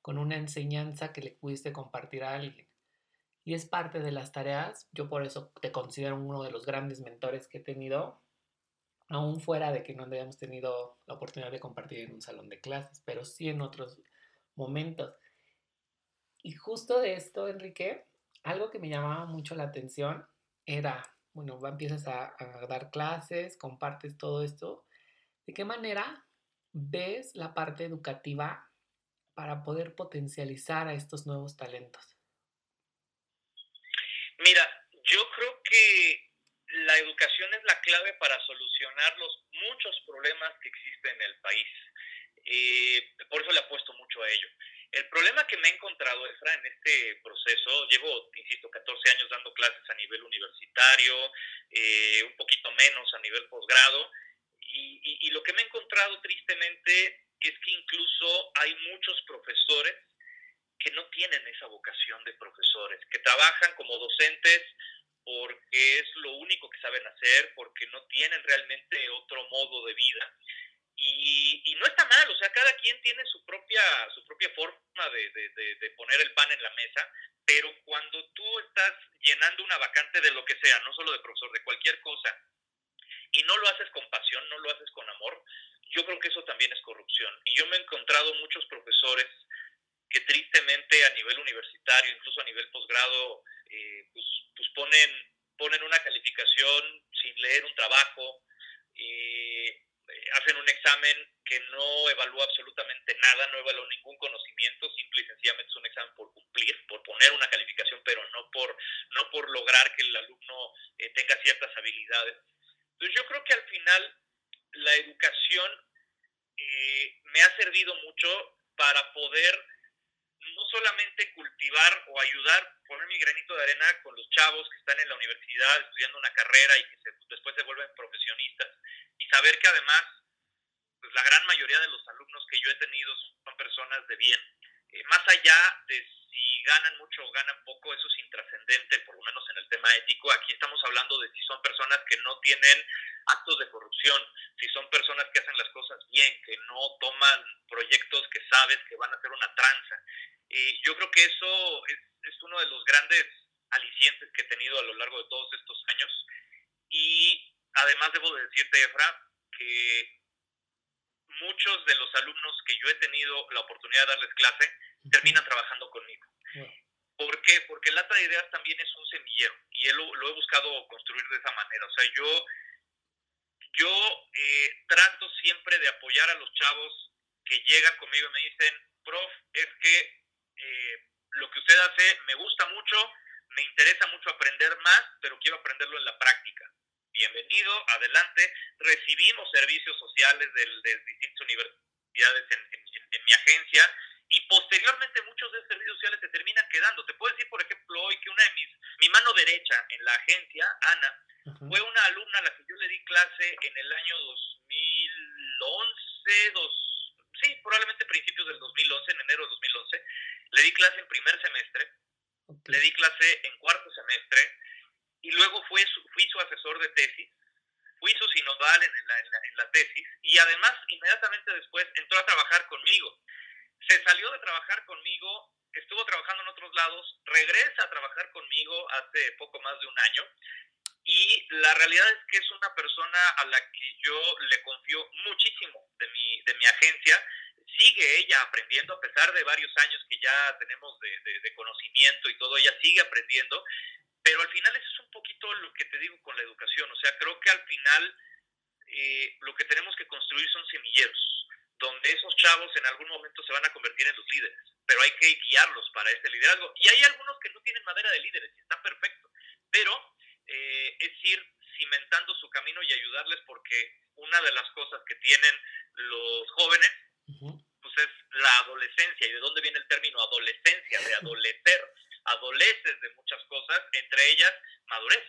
con una enseñanza que le pudiste compartir a alguien. Y es parte de las tareas, yo por eso te considero uno de los grandes mentores que he tenido, aún fuera de que no hayamos tenido la oportunidad de compartir en un salón de clases, pero sí en otros momentos. Y justo de esto, Enrique, algo que me llamaba mucho la atención era, bueno, empiezas a, a dar clases, compartes todo esto, ¿de qué manera ves la parte educativa para poder potencializar a estos nuevos talentos? Mira, yo creo que la educación es la clave para solucionar los muchos problemas que existen en el país. Eh, por eso le apuesto mucho a ello. El problema que me he encontrado, Efra, en este proceso, llevo, insisto, 14 años dando clases a nivel universitario, eh, un poquito menos a nivel posgrado, y, y lo que me he encontrado tristemente es que incluso hay muchos profesores que no tienen esa vocación de profesores, que trabajan como docentes porque es lo único que saben hacer, porque no tienen realmente otro modo de vida. Y, y no está mal, o sea, cada quien tiene su propia, su propia forma de, de, de, poner el pan en la mesa, pero cuando tú estás llenando una vacante de lo que sea, no solo de profesor, de cualquier cosa, y no lo haces con pasión, no lo haces con amor, yo creo que eso también es corrupción. Y yo me he encontrado muchos profesores que tristemente a nivel universitario, incluso a nivel posgrado, eh, pues, pues, ponen, ponen una calificación sin leer un trabajo, eh, hacen un examen que no evalúa absolutamente nada, no evalúa ningún conocimiento, simple y sencillamente es un examen por cumplir, por poner una calificación, pero no por, no por lograr que el alumno eh, tenga ciertas habilidades. Entonces yo creo que al final la educación me ha servido mucho para poder no solamente cultivar o ayudar, poner mi granito de arena con los chavos que están en la universidad estudiando una carrera y que después se vuelven profesionistas, y saber que además pues, la gran mayoría de los alumnos que yo he tenido son personas de bien. Eh, más allá de si ganan mucho o ganan poco, eso es intrascendente, por lo menos en el tema ético. Aquí estamos hablando de si son personas que no tienen actos de corrupción, si son personas que hacen las cosas bien, que no toman proyectos que sabes que van a ser una tranza. Y yo creo que eso es, es uno de los grandes alicientes que he tenido a lo largo de todos estos años. Y además debo decirte, Efra, que muchos de los alumnos que yo he tenido la oportunidad de darles clase terminan trabajando conmigo. ¿Por qué? Porque Lata de Ideas también es un semillero y él lo, he buscado construir de esa manera. O sea, yo, yo eh, trato siempre de apoyar a los chavos que llegan conmigo y me dicen, prof, es que eh, lo que usted hace me gusta mucho, me interesa mucho aprender más, pero quiero aprenderlo en la práctica bienvenido, adelante. Recibimos servicios sociales de, distintas universidades en, mi agencia y posteriormente muchos de esos servicios sociales se terminan quedando. Te puedo decir, por ejemplo, hoy que una de mis, mi mano derecha en la agencia, Ana, fue una alumna a la que yo le di clase en el año 2011, dos, sí, probablemente principios del 2011, en enero de 2011. Le di clase en primer semestre, le di clase en cuarto semestre, y luego fue fui su asesor de tesis, fui su sinodal en la, en, la, tesis y además inmediatamente después entró a trabajar conmigo. Se salió de trabajar conmigo, estuvo trabajando en otros lados, regresa a trabajar conmigo hace poco más de un año y la realidad es que es una persona a la que yo le confío muchísimo de mi, de mi agencia. Sigue ella aprendiendo, a pesar de varios años que ya tenemos de, de conocimiento y todo, ella sigue aprendiendo pero al final eso es un poquito lo que te digo con la educación, o sea, creo que al final eh, lo que tenemos que construir son semilleros, donde esos chavos en algún momento se van a convertir en los líderes, pero hay que guiarlos para este liderazgo. Y hay algunos que no tienen madera de líderes, y está perfecto, pero eh, es ir cimentando su camino y ayudarles porque una de las cosas que tienen los jóvenes, pues es la adolescencia. ¿Y de dónde viene el término adolescencia? De adolecer. Adoleces de muchas cosas, entre ellas madurez.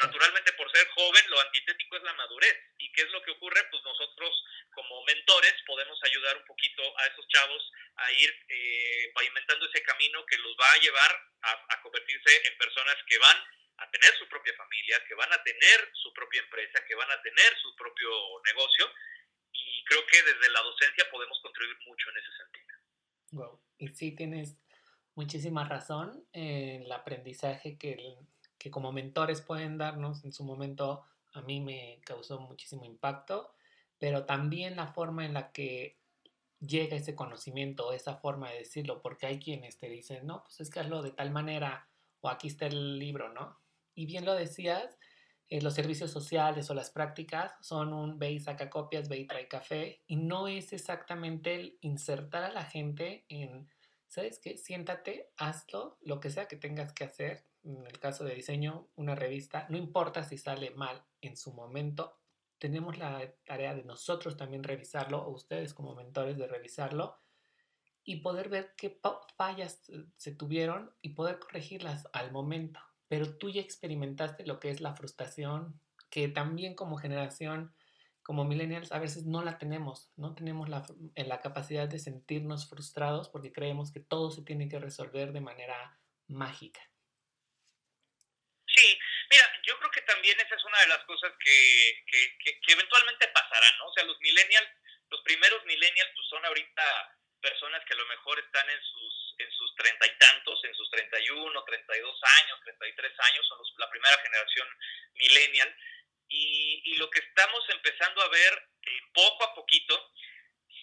Naturalmente, por ser joven, lo antitético es la madurez. ¿Y qué es lo que ocurre? Pues nosotros, como mentores, podemos ayudar un poquito a esos chavos a ir eh, pavimentando ese camino que los va a llevar a convertirse en personas que van a tener su propia familia, que van a tener su propia empresa, que van a tener su propio negocio. Y creo que desde la docencia podemos contribuir mucho en ese sentido. Wow. Y sí tienes muchísima razón en el aprendizaje que, que como mentores pueden darnos. En su momento a mí me causó muchísimo impacto, pero también la forma en la que llega ese conocimiento, esa forma de decirlo, porque hay quienes te dicen, no, pues es que hazlo de tal manera, o aquí está el libro, ¿no? Y bien lo decías, eh, los servicios sociales o las prácticas son un ve y saca copias, ve y trae café, y no es exactamente el insertar a la gente en, ¿sabes qué? Siéntate, hazlo, lo que sea que tengas que hacer. En el caso de diseño, una revista, no importa si sale mal en su momento, tenemos la tarea de nosotros también revisarlo, o ustedes como mentores de revisarlo, y poder ver qué fallas se tuvieron y poder corregirlas al momento pero tú ya experimentaste lo que es la frustración, que también como generación, como millennials, a veces no la tenemos, no tenemos la, la capacidad de sentirnos frustrados porque creemos que todo se tiene que resolver de manera mágica. Sí, mira, yo creo que también esa es una de las cosas que, que, que eventualmente pasarán, ¿no? O sea, los millennials, los primeros millennials, pues son ahorita personas que a lo mejor están en sus en sus treinta y tantos, en sus treinta y uno, treinta y dos años, treinta y tres años, son la primera generación millennial. Y, y, lo que estamos empezando a ver eh, poco a poquito,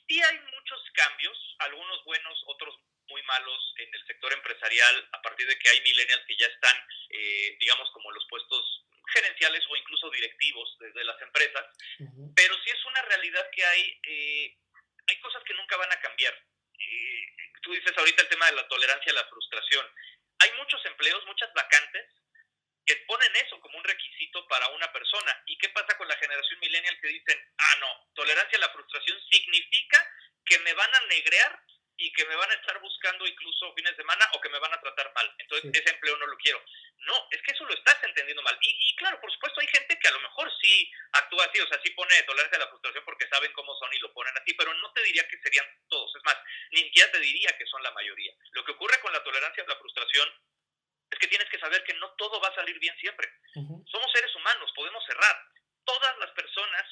sí hay muchos cambios, algunos buenos, otros muy malos en el sector empresarial, a partir de que hay millennials que ya están, eh, digamos, como los puestos gerenciales o incluso directivos desde las empresas, pero sí es una realidad que hay, eh, hay cosas que nunca van a cambiar tú dices ahorita el tema de la tolerancia a la frustración. Hay muchos empleos, muchas vacantes que ponen eso como un requisito para una persona. ¿Y qué pasa con la generación millennial que dicen, ah, no, tolerancia a la frustración significa que me van a negrear y que me van a estar buscando incluso fines de semana o que me van a tratar mal. Entonces, ese empleo no lo quiero. No, es que eso lo estás entendiendo mal. Y, claro, por supuesto, hay gente que a lo mejor sí actúa así, o sea, sí pone tolerancia a la frustración porque saben cómo son y lo ponen así, pero no te diría que serían todos. Es más, ni siquiera te diría que son la mayoría. Lo que ocurre con la tolerancia a la frustración es que tienes que saber que no todo va a salir bien siempre. Somos seres humanos, podemos cerrar. Todas las personas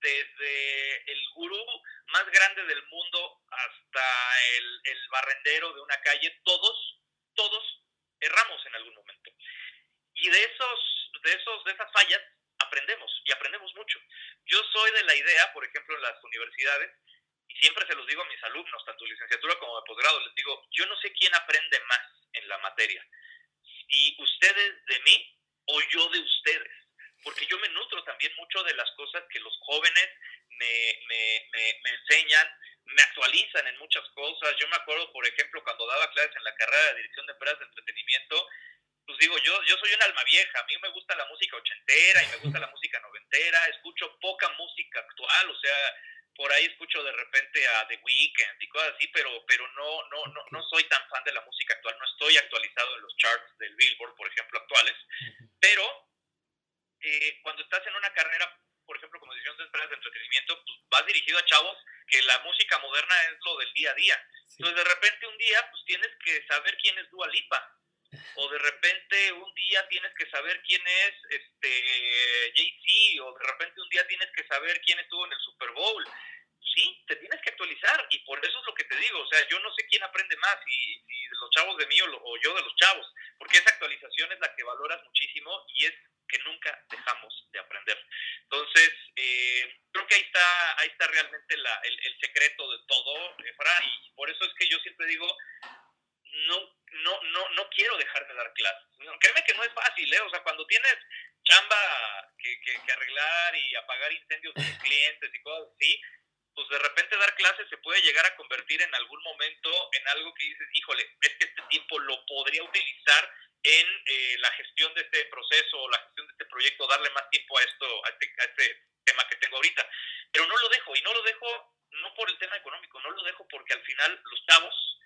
desde el gurú más grande del mundo hasta el, el, barrendero de una calle, todos, todos erramos en algún momento. Y de esos, de esos, de esas fallas aprendemos y aprendemos mucho. Yo soy de la idea, por ejemplo, en las universidades, y siempre se los digo a mis alumnos, tanto licenciatura como de posgrado, les digo, yo no sé quién aprende más en la materia, si ustedes de mí o yo de ustedes. Porque yo me nutro también mucho de las cosas que los jóvenes me, me, me, enseñan, me actualizan en muchas cosas. Yo me acuerdo, por ejemplo, cuando daba clases en la carrera de dirección de empresas de entretenimiento, pues digo, yo, yo soy un alma vieja, a mí me gusta la música ochentera y me gusta la música noventera, escucho poca música actual, o sea, por ahí escucho de repente a The Weeknd y cosas así, pero, pero no, no, no, no soy tan fan de la música actual, no estoy actualizado en los charts del Billboard, por ejemplo, actuales, pero eh, cuando estás en una carrera, por ejemplo, como dirección de empresas de entretenimiento, pues vas dirigido a chavos que la música moderna es lo del día a día. Entonces, de repente un día, pues tienes que saber quién es Dua Lipa. O de repente un día tienes que saber quién es este Jay-Z. O de repente un día tienes que saber quién estuvo en el Super Bowl. Sí, te tienes que actualizar. Y por eso es lo que te digo. O sea, yo no sé quién aprende más, si, si los chavos de mí o, o yo de los chavos. Porque esa actualización es la que valoras muchísimo y es que nunca dejamos de aprender. Entonces, eh, creo que ahí está, ahí está realmente la, el, el, secreto de todo, Efra, y por eso es que yo siempre digo, no, no, no, no quiero dejar de dar clases. Créeme que no es fácil, ¿eh? O sea, cuando tienes chamba que, que, arreglar y apagar incendios de clientes y cosas así, pues de repente dar clases se puede llegar a convertir en algún momento en algo que dices, híjole, es que este tiempo lo podría utilizar en eh, la gestión de este proceso o la gestión de este proyecto, darle más tiempo a esto, a este, a este tema que tengo ahorita. Pero no lo dejo, y no lo dejo no por el tema económico, no lo dejo porque al final los chavos,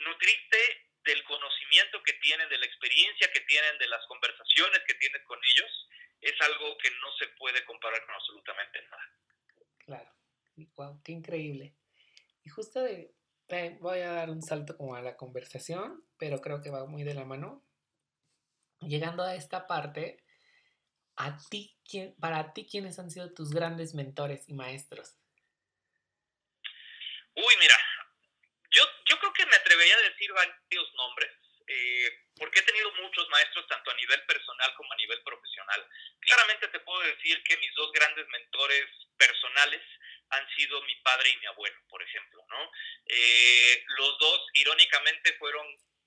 nutrirte del conocimiento que tienen, de la experiencia que tienen, de las conversaciones que tienes con ellos, es algo que no se puede comparar con absolutamente nada. Claro, wow, qué increíble. Y justo de, voy a dar un salto como a la conversación, pero creo que va muy de la mano. Llegando a esta parte, a ti, ¿quién, para ti, ¿quiénes han sido tus grandes mentores y maestros? Uy, mira, yo, yo creo que me atrevería a decir varios nombres, eh, porque he tenido muchos maestros tanto a nivel personal como a nivel profesional. Claramente te puedo decir que mis dos grandes mentores personales han sido mi padre y mi abuelo, por ejemplo, ¿no? Eh, los dos, irónicamente, fueron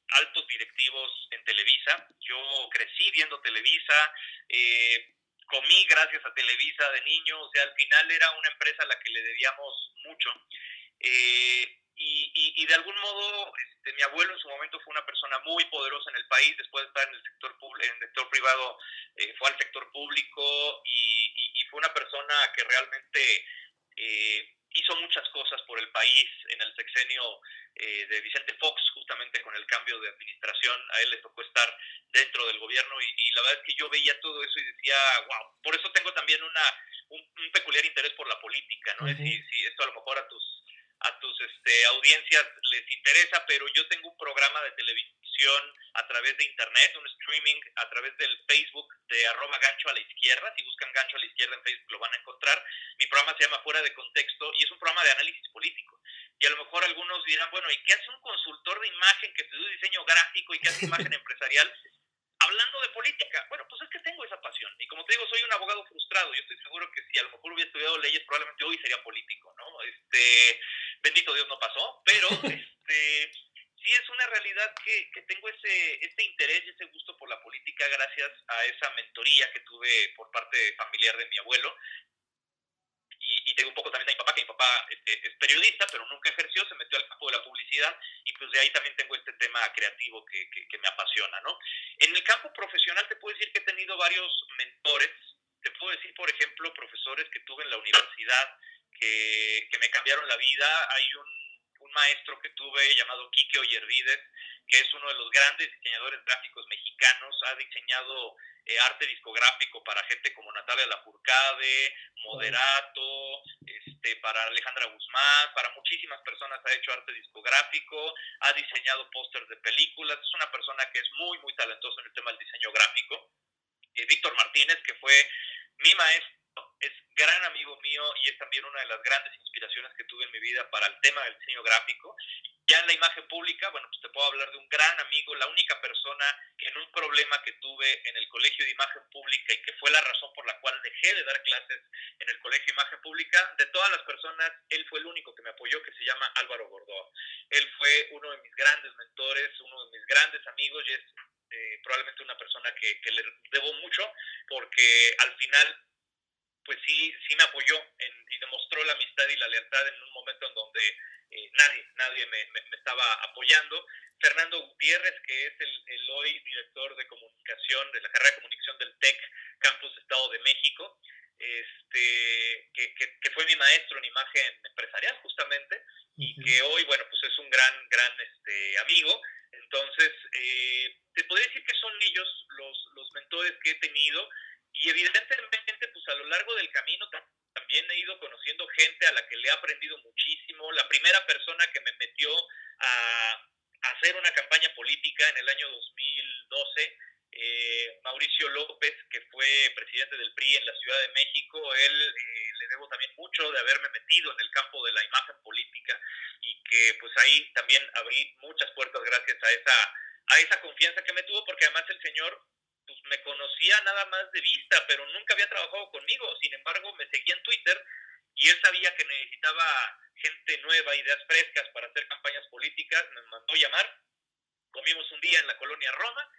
altos directivos en Televisa. Yo crecí viendo Televisa, eh, comí gracias a Televisa de niño, o sea, al final era una empresa a la que le debíamos mucho. Eh, y, de algún modo, este, mi abuelo en su momento fue una persona muy poderosa en el país, después de estar en el sector, en el sector privado, eh, fue al sector público y, fue una persona que realmente eh, hizo muchas cosas por el país en el sexenio de Vicente Fox, justamente con el cambio de administración, a él le tocó estar dentro del gobierno y, la verdad es que yo veía todo eso y decía, wow, por eso tengo también una, un, peculiar interés por la política, ¿no? si esto a lo mejor a tus a tus este, audiencias les interesa, pero yo tengo un programa de televisión a través de internet, un streaming a través del Facebook de arroba gancho a la izquierda. Si buscan gancho a la izquierda en Facebook lo van a encontrar. Mi programa se llama Fuera de Contexto y es un programa de análisis político. Y a lo mejor algunos dirán, bueno, ¿y qué hace un consultor de imagen que estudia diseño gráfico y que hace imagen empresarial? hablando de política, bueno, pues es que tengo esa pasión. Y como te digo, soy un abogado frustrado. Yo estoy seguro que si a lo mejor hubiera estudiado leyes, probablemente hoy sería político, ¿no? Este, bendito Dios no pasó, pero este, sí es una realidad que, que tengo ese, este interés y ese gusto por la política gracias a esa mentoría que tuve por parte familiar de mi abuelo, y, tengo un poco también a mi papá, que mi papá este, es, periodista, pero nunca ejerció, se metió al campo de la publicidad y pues de ahí también tengo este tema creativo que, que, me apasiona, ¿no? En el campo profesional te puedo decir que he tenido varios mentores, te puedo decir, por ejemplo, profesores que tuve en la universidad que, que me cambiaron la vida. Hay un un maestro que tuve llamado Quique Oyervides, que es uno de los grandes diseñadores gráficos mexicanos, ha diseñado eh, arte discográfico para gente como Natalia Lafourcade, Moderato, este, para Alejandra Guzmán, para muchísimas personas ha hecho arte discográfico, ha diseñado pósters de películas, es una persona que es muy, muy talentosa en el tema del diseño gráfico. Eh, Víctor Martínez, que fue mi maestro es gran amigo mío y es también una de las grandes inspiraciones que tuve en mi vida para el tema del diseño gráfico. Ya en la imagen pública, bueno, pues te puedo hablar de un gran amigo, la única persona que en un problema que tuve en el Colegio de Imagen Pública y que fue la razón por la cual dejé de dar clases en el Colegio de Imagen Pública, de todas las personas, él fue el único que me apoyó, que se llama Álvaro Gordoa. Él fue uno de mis grandes mentores, uno de mis grandes amigos y es eh, probablemente una persona que, que le debo mucho porque al final pues sí, sí me apoyó y demostró la amistad y la lealtad en un momento en donde eh, nadie, nadie me, estaba apoyando. Fernando Gutiérrez, que es el, hoy director de comunicación, de la carrera de comunicación del TEC Campus Estado de México, este, que, que, fue mi maestro en imagen empresarial justamente, y que hoy, bueno, pues es un gran, gran este, amigo. Entonces, eh, te podría decir que son ellos los, los mentores que he tenido y evidentemente, pues a lo largo del camino también he ido conociendo gente a la que le he aprendido muchísimo. La primera persona que me metió a, hacer una campaña política en el año 2012, eh, Mauricio López, que fue presidente del PRI en la Ciudad de México, él eh, le debo también mucho de haberme metido en el campo de la imagen política y que pues ahí también abrí muchas puertas gracias a esa a esa confianza que me tuvo, porque además el señor me conocía nada más de vista, pero nunca había trabajado conmigo. Sin embargo, me seguía en Twitter y él sabía que necesitaba gente nueva, ideas frescas para hacer campañas políticas. Me mandó llamar. Comimos un día en la colonia Roma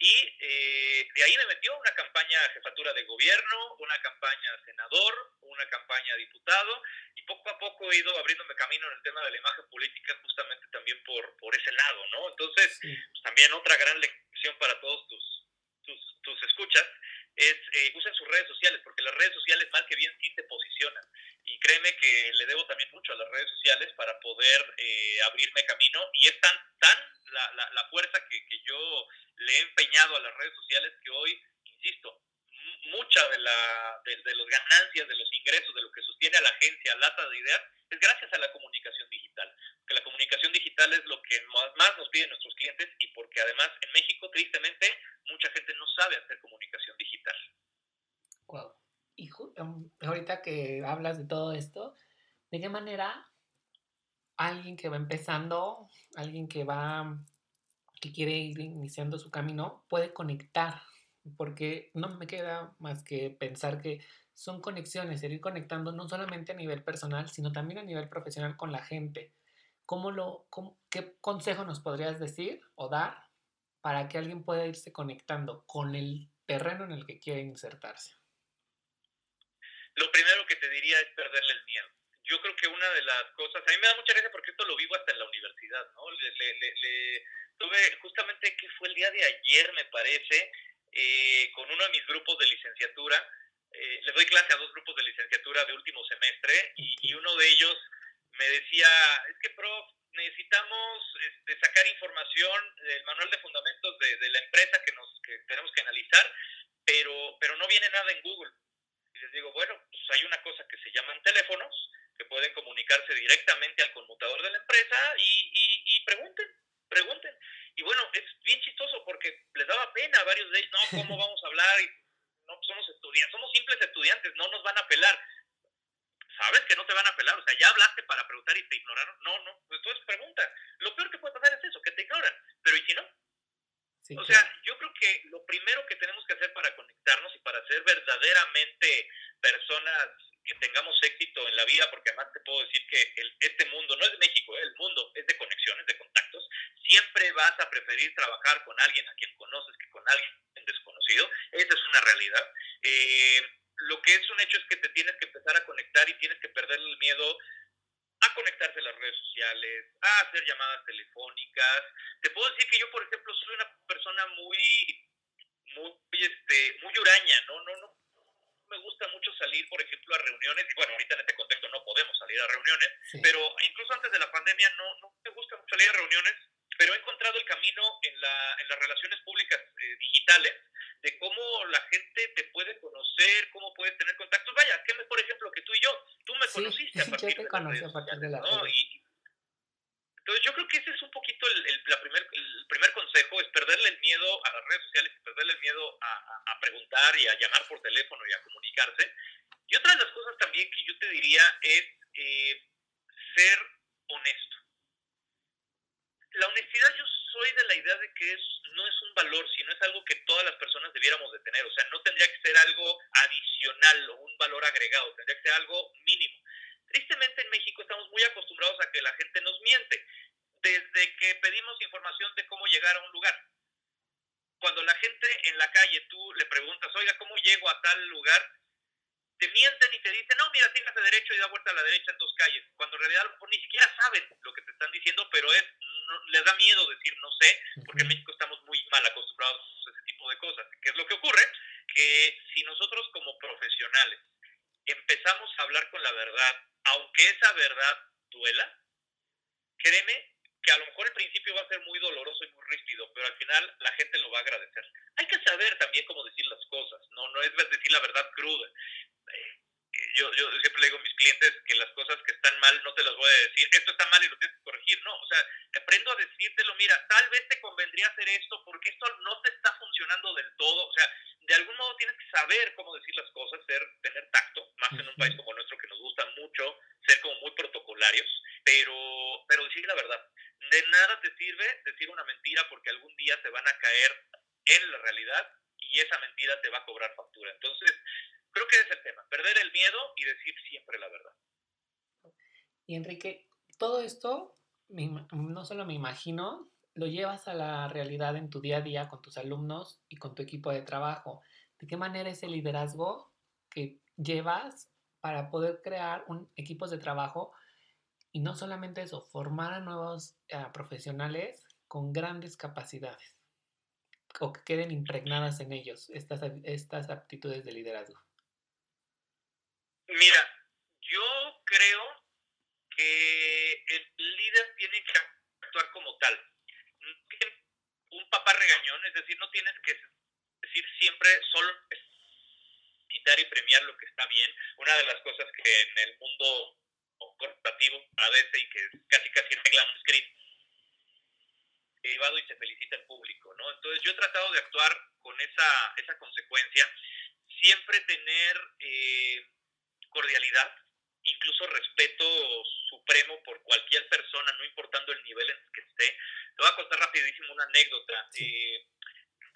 Y eh, de ahí me metió una campaña a jefatura de gobierno, una campaña a senador, una campaña a diputado, y poco a poco he ido abriéndome camino en el tema de la imagen política justamente también por, por ese lado, ¿no? Entonces, pues, también otra gran lección para todos tus, tus, tus escuchas es eh, usen sus redes sociales, porque las redes sociales mal que bien sí te posicionan. Y créeme que le debo también mucho a las redes sociales para poder eh, abrirme camino. Y es tan, tan la, la, la fuerza que, que yo le he empeñado a las redes sociales que hoy, insisto, mucha de, la, de, de las ganancias, de los ingresos, de lo que sostiene a la agencia Lata de Ideas, es gracias a la comunicación digital. Que la comunicación digital es lo que más, nos piden nuestros clientes y porque además en México, tristemente, mucha gente no sabe hacer comunicación digital. Wow. Y um, ahorita que hablas de todo esto, ¿de qué manera alguien que va empezando, alguien que va, que quiere ir iniciando su camino, puede conectar? Porque no me queda más que pensar que son conexiones, ir conectando no solamente a nivel personal, sino también a nivel profesional con la gente. ¿Cómo lo, cómo, ¿Qué consejo nos podrías decir o dar para que alguien pueda irse conectando con el terreno en el que quiere insertarse? Lo primero que te diría es perderle el miedo. Yo creo que una de las cosas, a mí me da mucha gracia porque esto lo vivo hasta en la universidad, ¿no? Le, le, le, tuve justamente que fue el día de ayer, me parece, eh, con uno de mis grupos de licenciatura. Eh, le doy clase a dos grupos de licenciatura de último semestre y, y uno de ellos me decía, es que, prof, necesitamos este, sacar información del manual de fundamentos de, de, la empresa que, nos, que tenemos que analizar, pero, pero no viene nada en Google. Y les digo, bueno, pues hay una cosa que se llaman teléfonos, que pueden comunicarse directamente al conmutador de la empresa y, y, y pregunten, pregunten. Y bueno, es bien chistoso porque les daba pena a varios de ellos, no, ¿cómo vamos a hablar? Y, no, somos estudiantes, somos simples estudiantes, no nos van a pelar sabes que no te van a pelar, o sea, ya hablaste para preguntar y te ignoraron. No, no, pues entonces pregunta. Lo peor que puede pasar es eso, que te ignoran. Pero ¿y si no? Sí, o sea, yo creo que lo primero que tenemos que hacer para conectarnos y para ser verdaderamente personas que tengamos éxito en la vida, porque además te puedo decir que el, este mundo no es de México, ¿eh? el mundo es de conexiones, de contactos, siempre vas a preferir trabajar con alguien a quien conoces que con alguien desconocido, esa es una realidad. Eh, lo que es un hecho es que te tienes que empezar a conectar y tienes que perder el miedo a conectarse a las redes sociales, a hacer llamadas telefónicas. Te puedo decir que yo, por ejemplo, soy una persona muy, muy, este, muy huraña, ¿no? No, no, me gusta mucho salir, por ejemplo, a reuniones, y bueno, ahorita en este contexto no podemos salir a reuniones, sí. pero incluso antes de la pandemia no, no me gusta mucho salir a reuniones, pero he encontrado el camino en, la, en las relaciones públicas eh, digitales de cómo la gente te puede conocer, cómo puedes tener contactos. Vaya, qué mejor ejemplo que tú y yo. Tú me sí, conociste a partir yo te de conocí a partir de la ¿no? Y, entonces yo creo que ese es un poquito el, el, la primer, el primer consejo, es perderle el miedo a las redes sociales, perderle el miedo a, a, a, preguntar y a llamar por teléfono y a comunicarse. Y otra de las cosas también que yo te diría es eh, ser honesto. La honestidad yo soy de la idea de que es, no es un valor, sino es algo que todas las personas debiéramos de tener. O sea, no tendría que ser algo adicional o un valor agregado, tendría que ser algo mínimo. Tristemente en México estamos muy acostumbrados a que la gente nos miente. Desde que pedimos información de cómo llegar a un lugar. Cuando la gente en la calle tú le preguntas, oiga, ¿cómo llego a tal lugar? Te mienten y te dicen, no, mira, sígase derecho y da vuelta a la derecha en dos calles. Cuando en realidad ni siquiera saben lo que te están diciendo, pero es no, les da miedo decir no sé, porque en México estamos muy mal acostumbrados a ese tipo de cosas. ¿Qué es lo que ocurre? Que si nosotros como profesionales empezamos a hablar con la verdad, aunque esa verdad duela, créeme que a lo mejor el principio va a ser muy doloroso y muy ríspido, pero al final la gente lo va a agradecer. Hay que saber también cómo decir las cosas, no, no es decir la verdad cruda. Eh, yo, yo siempre le digo a mis clientes que las cosas que están mal no te las voy a decir, esto está mal y lo tienes que corregir, no, o sea, aprendo a decírtelo, mira, tal vez te convendría hacer esto porque esto no te está funcionando del todo, o sea, de algún modo tienes que saber cómo decir las cosas, ser, tener tacto, más en un país como nuestro que nos gusta mucho ser como muy protocolarios, pero, pero decir la verdad, de nada te sirve decir una mentira porque algún día te van a caer en la realidad y esa mentira te va a cobrar factura. Entonces, Creo que es el tema, perder el miedo y decir siempre la verdad. Y Enrique, todo esto, no solo me imagino lo llevas a la realidad en tu día a día con tus alumnos y con tu equipo de trabajo. ¿De qué manera es el liderazgo que llevas para poder crear un, equipos de trabajo y no solamente eso, formar a nuevos eh, profesionales con grandes capacidades o que queden impregnadas en ellos estas, estas aptitudes de liderazgo? Mira, yo creo que el líder tiene que actuar como tal. Un papá regañón, es decir, no tienes que decir siempre solo quitar y premiar lo que está bien. Una de las cosas que en el mundo corporativo agradece y que casi casi regla un script y se felicita el público, ¿no? Entonces yo he tratado de actuar con esa, esa consecuencia, siempre tener eh, cordialidad, incluso respeto supremo por cualquier persona, no importando el nivel en el que esté. Te voy a contar rapidísimo una anécdota. Eh,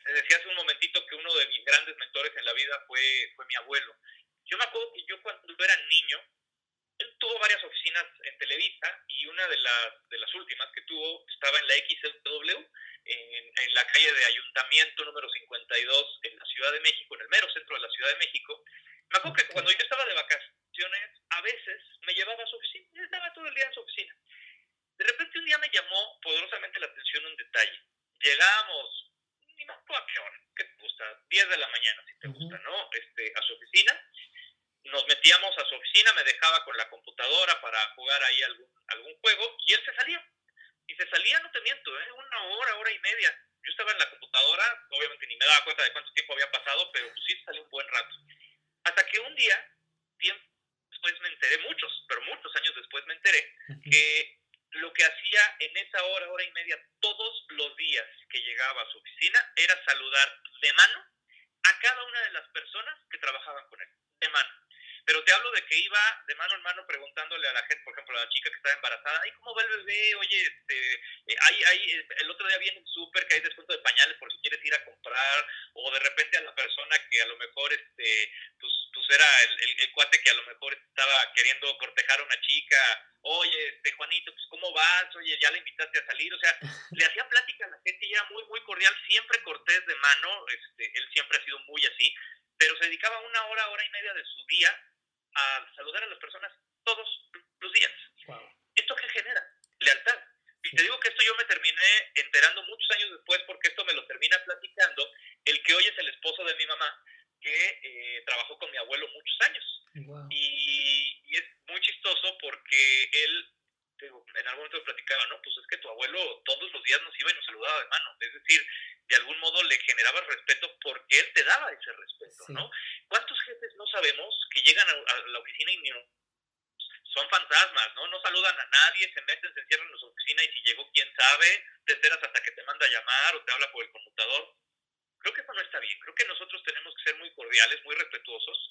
decía hace un momentito que uno de mis grandes mentores en la vida fue, fue mi abuelo. Yo me acuerdo que yo cuando era niño, él tuvo varias oficinas en Televisa y una de las, de las últimas que tuvo estaba en la XW, en, en la calle de Ayuntamiento número 52 en la Ciudad de México, en el mero centro de la Ciudad de México. Me acuerdo que cuando yo estaba de vacaciones, a veces me llevaba a su oficina, y estaba todo el día en su oficina. De repente un día me llamó poderosamente la atención un detalle. Llegábamos, ni más a qué hora, ¿qué te gusta? 10 de la mañana, si te gusta, ¿no? Este, a su oficina nos metíamos a su oficina, me dejaba con la computadora para jugar ahí algún, algún juego y él se salía. Y se salía, no te miento, ¿eh? una hora, hora y media. Yo estaba en la computadora, obviamente ni me daba cuenta de cuánto tiempo había pasado, pero sí salí un buen rato. Hasta que un día, tiempo después me enteré, muchos, pero muchos años después me enteré, que lo que hacía en esa hora, hora y media, todos los días que llegaba a su oficina, era saludar de mano a cada una de las personas que trabajaban con él, de mano. Pero te hablo de que iba de mano en mano preguntándole a la gente, por ejemplo, a la chica que estaba embarazada, ay, ¿cómo va el bebé? Oye, este, eh, hay, hay, el otro día viene el súper que hay descuento de pañales por si quieres ir a comprar, o de repente a la persona que a lo mejor, este, pues, pues era el, el, cuate que a lo mejor estaba queriendo cortejar a una chica, oye, este, Juanito, pues, ¿cómo vas? Oye, ya le invitaste a salir, o sea, le hacía plática a la gente y era muy, muy cordial, siempre cortés de mano, este, él siempre ha sido muy así, pero se dedicaba una hora, hora y media de su día a saludar a las personas todos los días. ¿Esto qué genera? Lealtad. Y te digo que esto yo me terminé enterando muchos años después porque esto me lo termina platicando el que hoy es el esposo de mi mamá que eh, trabajó con mi abuelo muchos años. Y, y, es muy chistoso porque él en algún momento platicaba, ¿no? Pues es que tu abuelo todos los días nos iba y nos saludaba de mano. Es decir, de algún modo le generaba respeto porque él te daba ese respeto, ¿no? ¿Cuántos jefes no sabemos que llegan a, la oficina y no, son fantasmas, ¿no? No saludan a nadie, se meten, se encierran en su oficina y si llegó quién sabe, te enteras hasta que te manda a llamar o te habla por el conmutador. Creo que eso no está bien. Creo que nosotros tenemos que ser muy cordiales, muy respetuosos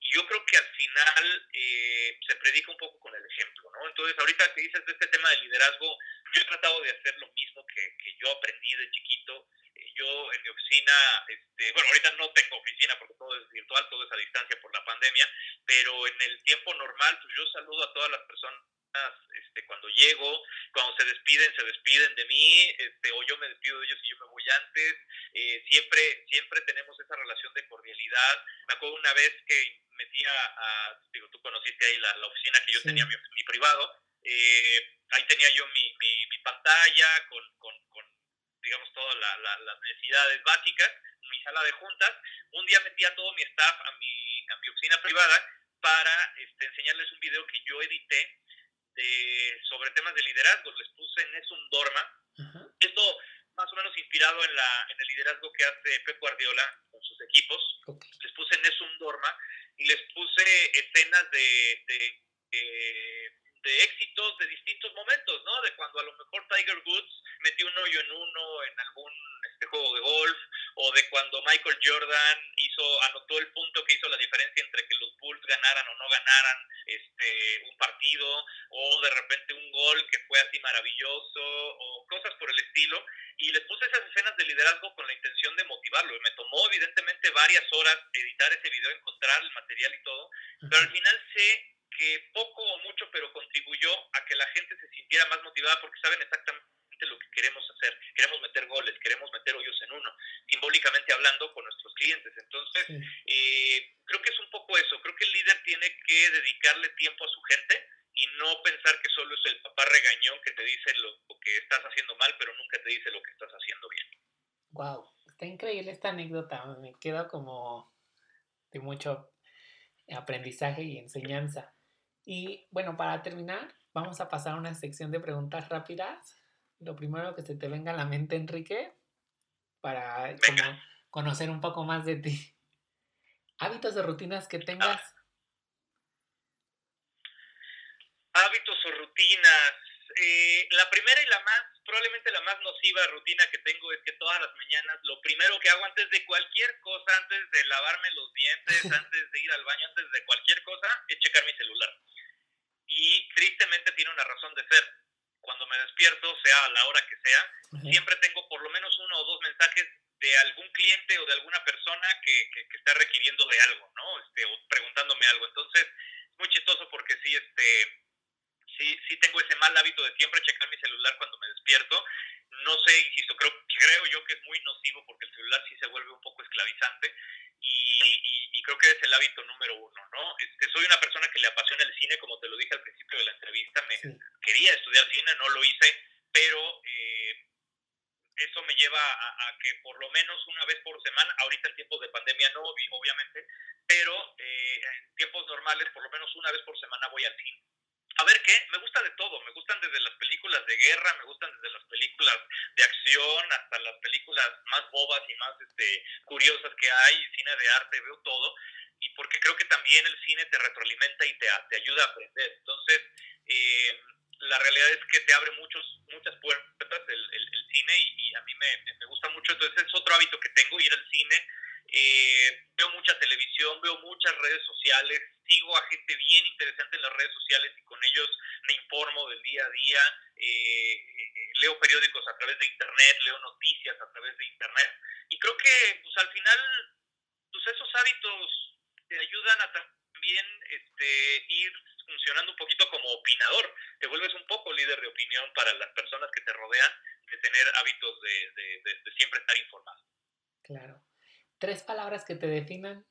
y yo creo que al final eh, se predica un poco con el ejemplo, ¿no? Entonces, ahorita que dices de este tema de liderazgo, yo he tratado de hacer lo mismo que, que yo aprendí de chiquito. Eh, yo en mi oficina, este, bueno, ahorita no tengo oficina porque todo es virtual, todo es a distancia por la pandemia, pero en el tiempo normal, pues yo saludo a todas las personas este, cuando llego, cuando se despiden, se despiden de mí, este, o yo me despido de ellos y yo me voy antes. Eh, siempre, siempre tenemos esa relación de cordialidad. Me acuerdo una vez que metía a, digo, tú conociste ahí la, oficina que yo tenía, mi, mi privado, eh, ahí tenía yo mi, mi, pantalla con, con, con, digamos, todas las necesidades básicas, mi sala de juntas. Un día metí a todo mi staff a mi, a mi oficina privada para este, enseñarles un video que yo edité de, sobre temas de liderazgo. Les puse en eso un Dorma. Esto más o menos inspirado en, la, en el liderazgo que hace Pep Guardiola con sus equipos. Les puse en eso un Dorma y les puse escenas de, de, de, éxitos de distintos momentos, ¿no? De cuando a lo mejor Tiger Woods metió un hoyo en uno en algún este, juego de golf, o de cuando Michael Jordan hizo, anotó el punto que hizo la diferencia entre que los Bulls ganaran o no ganaran este, un partido, o de repente un gol que fue así maravilloso, o cosas por el estilo. Y les puse esas escenas de liderazgo con la intención de motivarlo. Y me tomó evidentemente varias horas editar ese video, encontrar el material y todo, pero al final sé que poco o mucho, pero contribuyó a que la gente se sintiera más motivada porque saben exactamente lo que queremos hacer. Queremos meter goles, queremos meter hoyos en uno, simbólicamente hablando con nuestros clientes. Entonces, eh, creo que es un poco eso. Creo que el líder tiene que dedicarle tiempo a su gente y no pensar que solo es el papá regañón que te dice lo, que estás haciendo mal, pero nunca te dice lo que estás haciendo bien. Wow, está increíble esta anécdota. Me queda como de mucho aprendizaje y enseñanza. Y bueno, para terminar, vamos a pasar a una sección de preguntas rápidas. Lo primero que se te venga a la mente, Enrique, para conocer un poco más de ti. Hábitos o rutinas que tengas. Hábitos o rutinas. Eh, la primera y la más, probablemente la más nociva rutina que tengo es que todas las mañanas lo primero que hago antes de cualquier cosa, antes de lavarme los dientes, antes de ir al baño, antes de cualquier cosa, es checar mi celular. Y tristemente tiene una razón de ser. Cuando me despierto, sea a la hora que sea, siempre tengo por lo menos uno o dos mensajes de algún cliente o de alguna persona que, que, está requiriendo de algo, ¿no? Este, o preguntándome algo. Entonces, muy chistoso porque sí, este, sí, sí tengo ese mal hábito de siempre checar mi celular cuando me despierto. No sé, insisto, creo, creo yo que es muy nocivo porque el celular sí se vuelve un poco esclavizante y, y, creo que es el hábito número uno, ¿no? Este, soy una persona que le apasiona el cine, como te lo dije al principio de la entrevista, me quería estudiar cine, no lo hice, pero eh, eso me lleva a, que por lo menos una vez por semana, ahorita en tiempos de pandemia no, obviamente, pero eh, en tiempos normales por lo menos una vez por semana voy al cine. A ver qué, me gusta de todo, me gustan desde las películas de guerra, me gustan desde las películas de acción hasta las películas más bobas y más este, curiosas que hay, cine de arte, veo todo, y porque creo que también el cine te retroalimenta y te, te ayuda a aprender. Entonces, eh, la realidad es que te abre muchos, muchas puertas el, el, cine y, a mí me, me, gusta mucho, entonces es otro hábito que tengo, ir al cine. Eh, veo mucha televisión, veo muchas redes sociales, sigo a gente bien interesante en las redes sociales y con ellos me informo del día a día, eh, leo periódicos a través de internet, leo noticias a través de internet y creo que pues al final pues esos hábitos te ayudan a también este, ir funcionando un poquito como opinador, te vuelves un poco líder de opinión para las personas que te rodean, de tener hábitos de, de, siempre estar informado. Claro. ¿Tres palabras que te definan?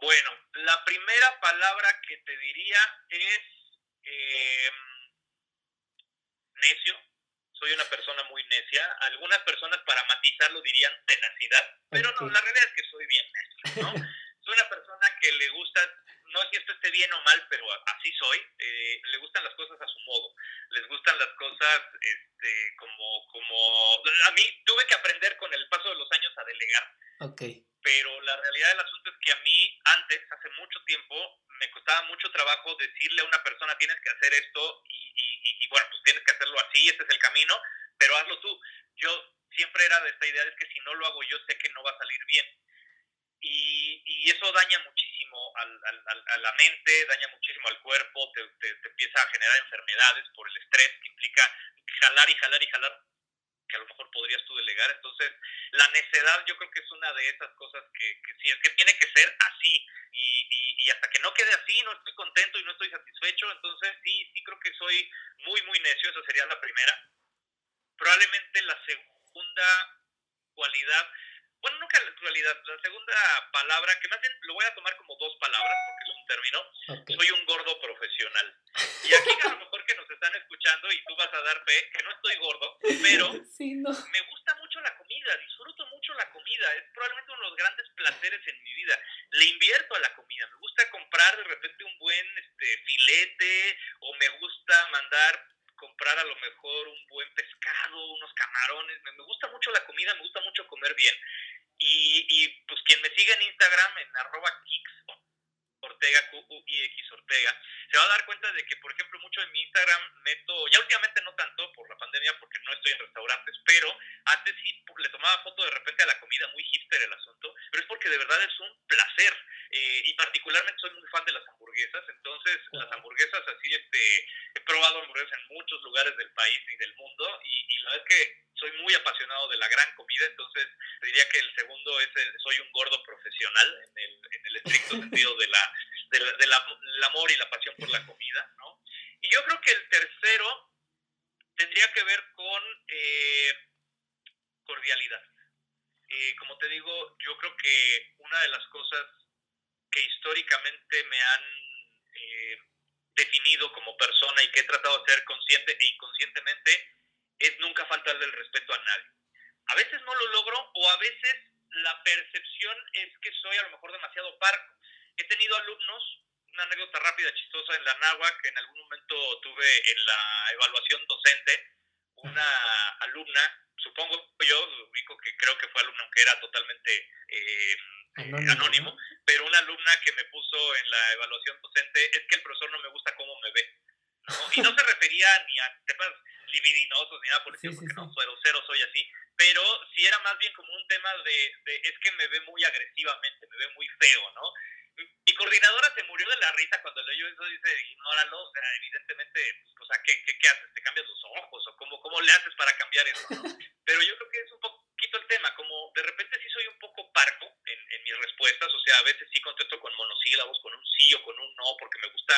Bueno, la primera palabra que te diría es em, necio. Soy una persona muy necia. Algunas personas para matizarlo dirían tenacidad, pero no, la realidad es que soy bien necio, ¿no? soy una persona que le gusta, si esto esté bien o mal, pero así soy, eh, le gustan las cosas a su modo, les gustan las cosas este, como, como, a mí tuve que aprender con el paso de los años a delegar. Okay. Pero la realidad del asunto es que a mí antes, hace mucho tiempo, me costaba mucho trabajo decirle a una persona tienes que hacer esto y, y, y bueno, pues tienes que hacerlo así, este es el camino, pero hazlo tú. Yo siempre era de esta idea de que si no lo hago yo sé que no va a salir bien y, eso daña muchísimo al, a la mente, daña muchísimo al cuerpo, te, te, empieza a generar enfermedades por el estrés que implica jalar y jalar y jalar que a lo mejor podrías tú delegar. Entonces, la necedad yo creo que es una de esas cosas que, que sí, es que tiene que ser así. Y, y, y, hasta que no quede así, no estoy contento y no estoy satisfecho. Entonces, sí, sí creo que soy muy, muy necio. Esa sería la primera. Probablemente la segunda cualidad bueno, nunca la realidad. La segunda palabra, que más bien lo voy a tomar como dos palabras porque es un término, soy un gordo profesional. Y aquí a lo mejor que nos están escuchando y tú vas a dar fe, que no estoy gordo, pero me gusta mucho la comida, disfruto mucho la comida, es probablemente uno de los grandes placeres en mi vida. Le invierto a la comida, me gusta comprar de repente un buen este, filete o me gusta mandar comprar a lo mejor un buen pescado, unos camarones. Me, gusta mucho la comida, me gusta mucho comer bien. Y, y pues quien me sigue en Instagram, en arroba kicks, Ortega, Q -U -I X Ortega, se va a dar cuenta de que, por ejemplo, mucho en mi Instagram meto, ya últimamente no tanto por la pandemia porque no estoy en restaurantes, pero antes sí le tomaba foto de repente a la comida, muy hipster el asunto, pero es porque de verdad es un placer. Eh, y particularmente soy muy fan de las hamburguesas, entonces las hamburguesas así, este, he probado hamburguesas en muchos lugares del país y del mundo, y, la verdad es que soy muy apasionado de la gran comida, entonces diría que el segundo es el, soy un gordo profesional en el, en el estricto sentido de la, del amor y la pasión por la comida, ¿no? Y yo creo que el tercero tendría que ver con eh, cordialidad. Eh, como te digo, yo creo que una de las cosas que históricamente me han eh, definido como persona y que he tratado de ser consciente e inconscientemente es nunca faltarle el respeto a nadie. A veces no lo logro o a veces la percepción es que soy a lo mejor demasiado parco. He tenido alumnos, una anécdota rápida, chistosa en la NAWAC, que en algún momento tuve en la evaluación docente, una alumna, supongo yo, ubico que creo que fue alumna, aunque era totalmente eh, anónimo, pero una alumna que me puso en la evaluación docente es que el profesor no me gusta cómo me ve. Y no se refería ni a temas libidinosos ni nada por el estilo, porque no, cero, cero soy así, pero sí era más bien como un tema de, de, es que me ve muy agresivamente, me ve muy feo, ¿no? Mi coordinadora se murió de la risa cuando leyó eso, dice, ignóralo, o sea, evidentemente, pues, o sea, ¿qué, qué, qué haces? ¿Te cambias los ojos? ¿O cómo, cómo le haces para cambiar eso? Pero yo creo que es un poquito el tema, como de repente sí soy un poco parco en, en mis respuestas, o sea, a veces sí contesto con monosílabos, con un sí o con un no, porque me gusta,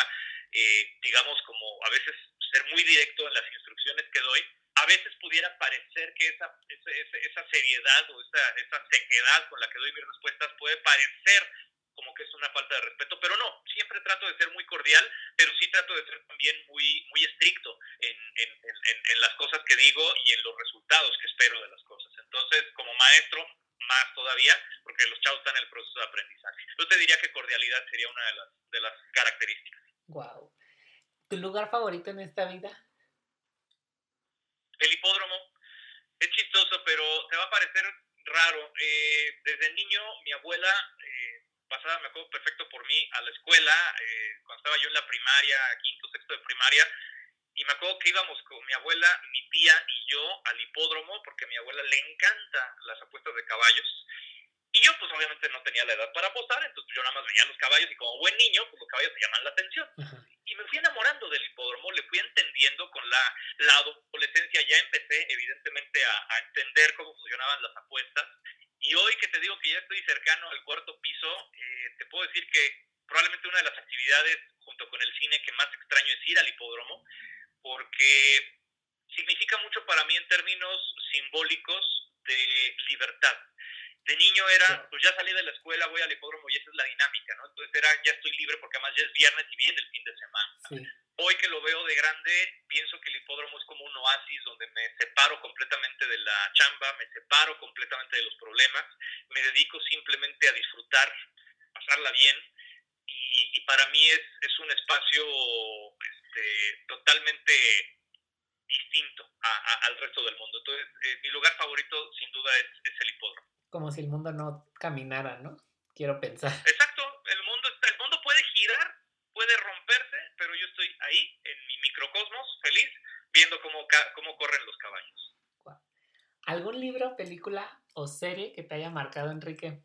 eh, digamos, como a veces ser muy directo en las instrucciones que doy, a veces pudiera parecer que esa, esa, esa seriedad o esa, esa sequedad con la que doy mis respuestas puede parecer como que es una falta de respeto, pero no, siempre trato de ser muy cordial, pero sí trato de ser también muy, muy estricto en, en, en, en, las cosas que digo y en los resultados que espero de las cosas. Entonces, como maestro, más todavía, porque los chavos están en el proceso de aprendizaje. Yo te diría que cordialidad sería una de las, de las características. Wow. ¿Tu lugar favorito en esta vida? El hipódromo. Es chistoso, pero te va a parecer raro. Eh, desde niño, mi abuela eh, pasaba, me acuerdo perfecto por mí, a la escuela, eh, cuando estaba yo en la primaria, quinto, sexto de primaria, y me acuerdo que íbamos con mi abuela, mi tía y yo al hipódromo, porque a mi abuela le encanta las apuestas de caballos. Y yo, pues obviamente no tenía la edad para apostar, entonces yo nada más veía los caballos y como buen niño, pues los caballos me llaman la atención. Y me fui enamorando del hipódromo, le fui entendiendo con la, la adolescencia, ya empecé evidentemente a, a entender cómo funcionaban las apuestas. Y hoy que te digo que ya estoy cercano al cuarto piso, eh, te puedo decir que probablemente una de las actividades junto con el cine que más extraño es ir al hipódromo, porque significa mucho para mí en términos simbólicos de libertad de niño era, pues ya salí de la escuela, voy al hipódromo y esa es la dinámica, ¿no? Entonces era, ya estoy libre porque además ya es viernes y viene el fin de semana. Sí. Hoy que lo veo de grande, pienso que el hipódromo es como un oasis donde me separo completamente de la chamba, me separo completamente de los problemas, me dedico simplemente a disfrutar, pasarla bien y, y para mí es, es un espacio este, totalmente distinto a, a, al resto del mundo. Entonces, eh, mi lugar favorito sin duda es, es el hipódromo como si el mundo no caminara, ¿no? Quiero pensar. Exacto, el mundo, el mundo puede girar, puede romperse, pero yo estoy ahí, en mi microcosmos, feliz, viendo cómo, cómo corren los caballos. ¿Algún libro, película o serie que te haya marcado, Enrique?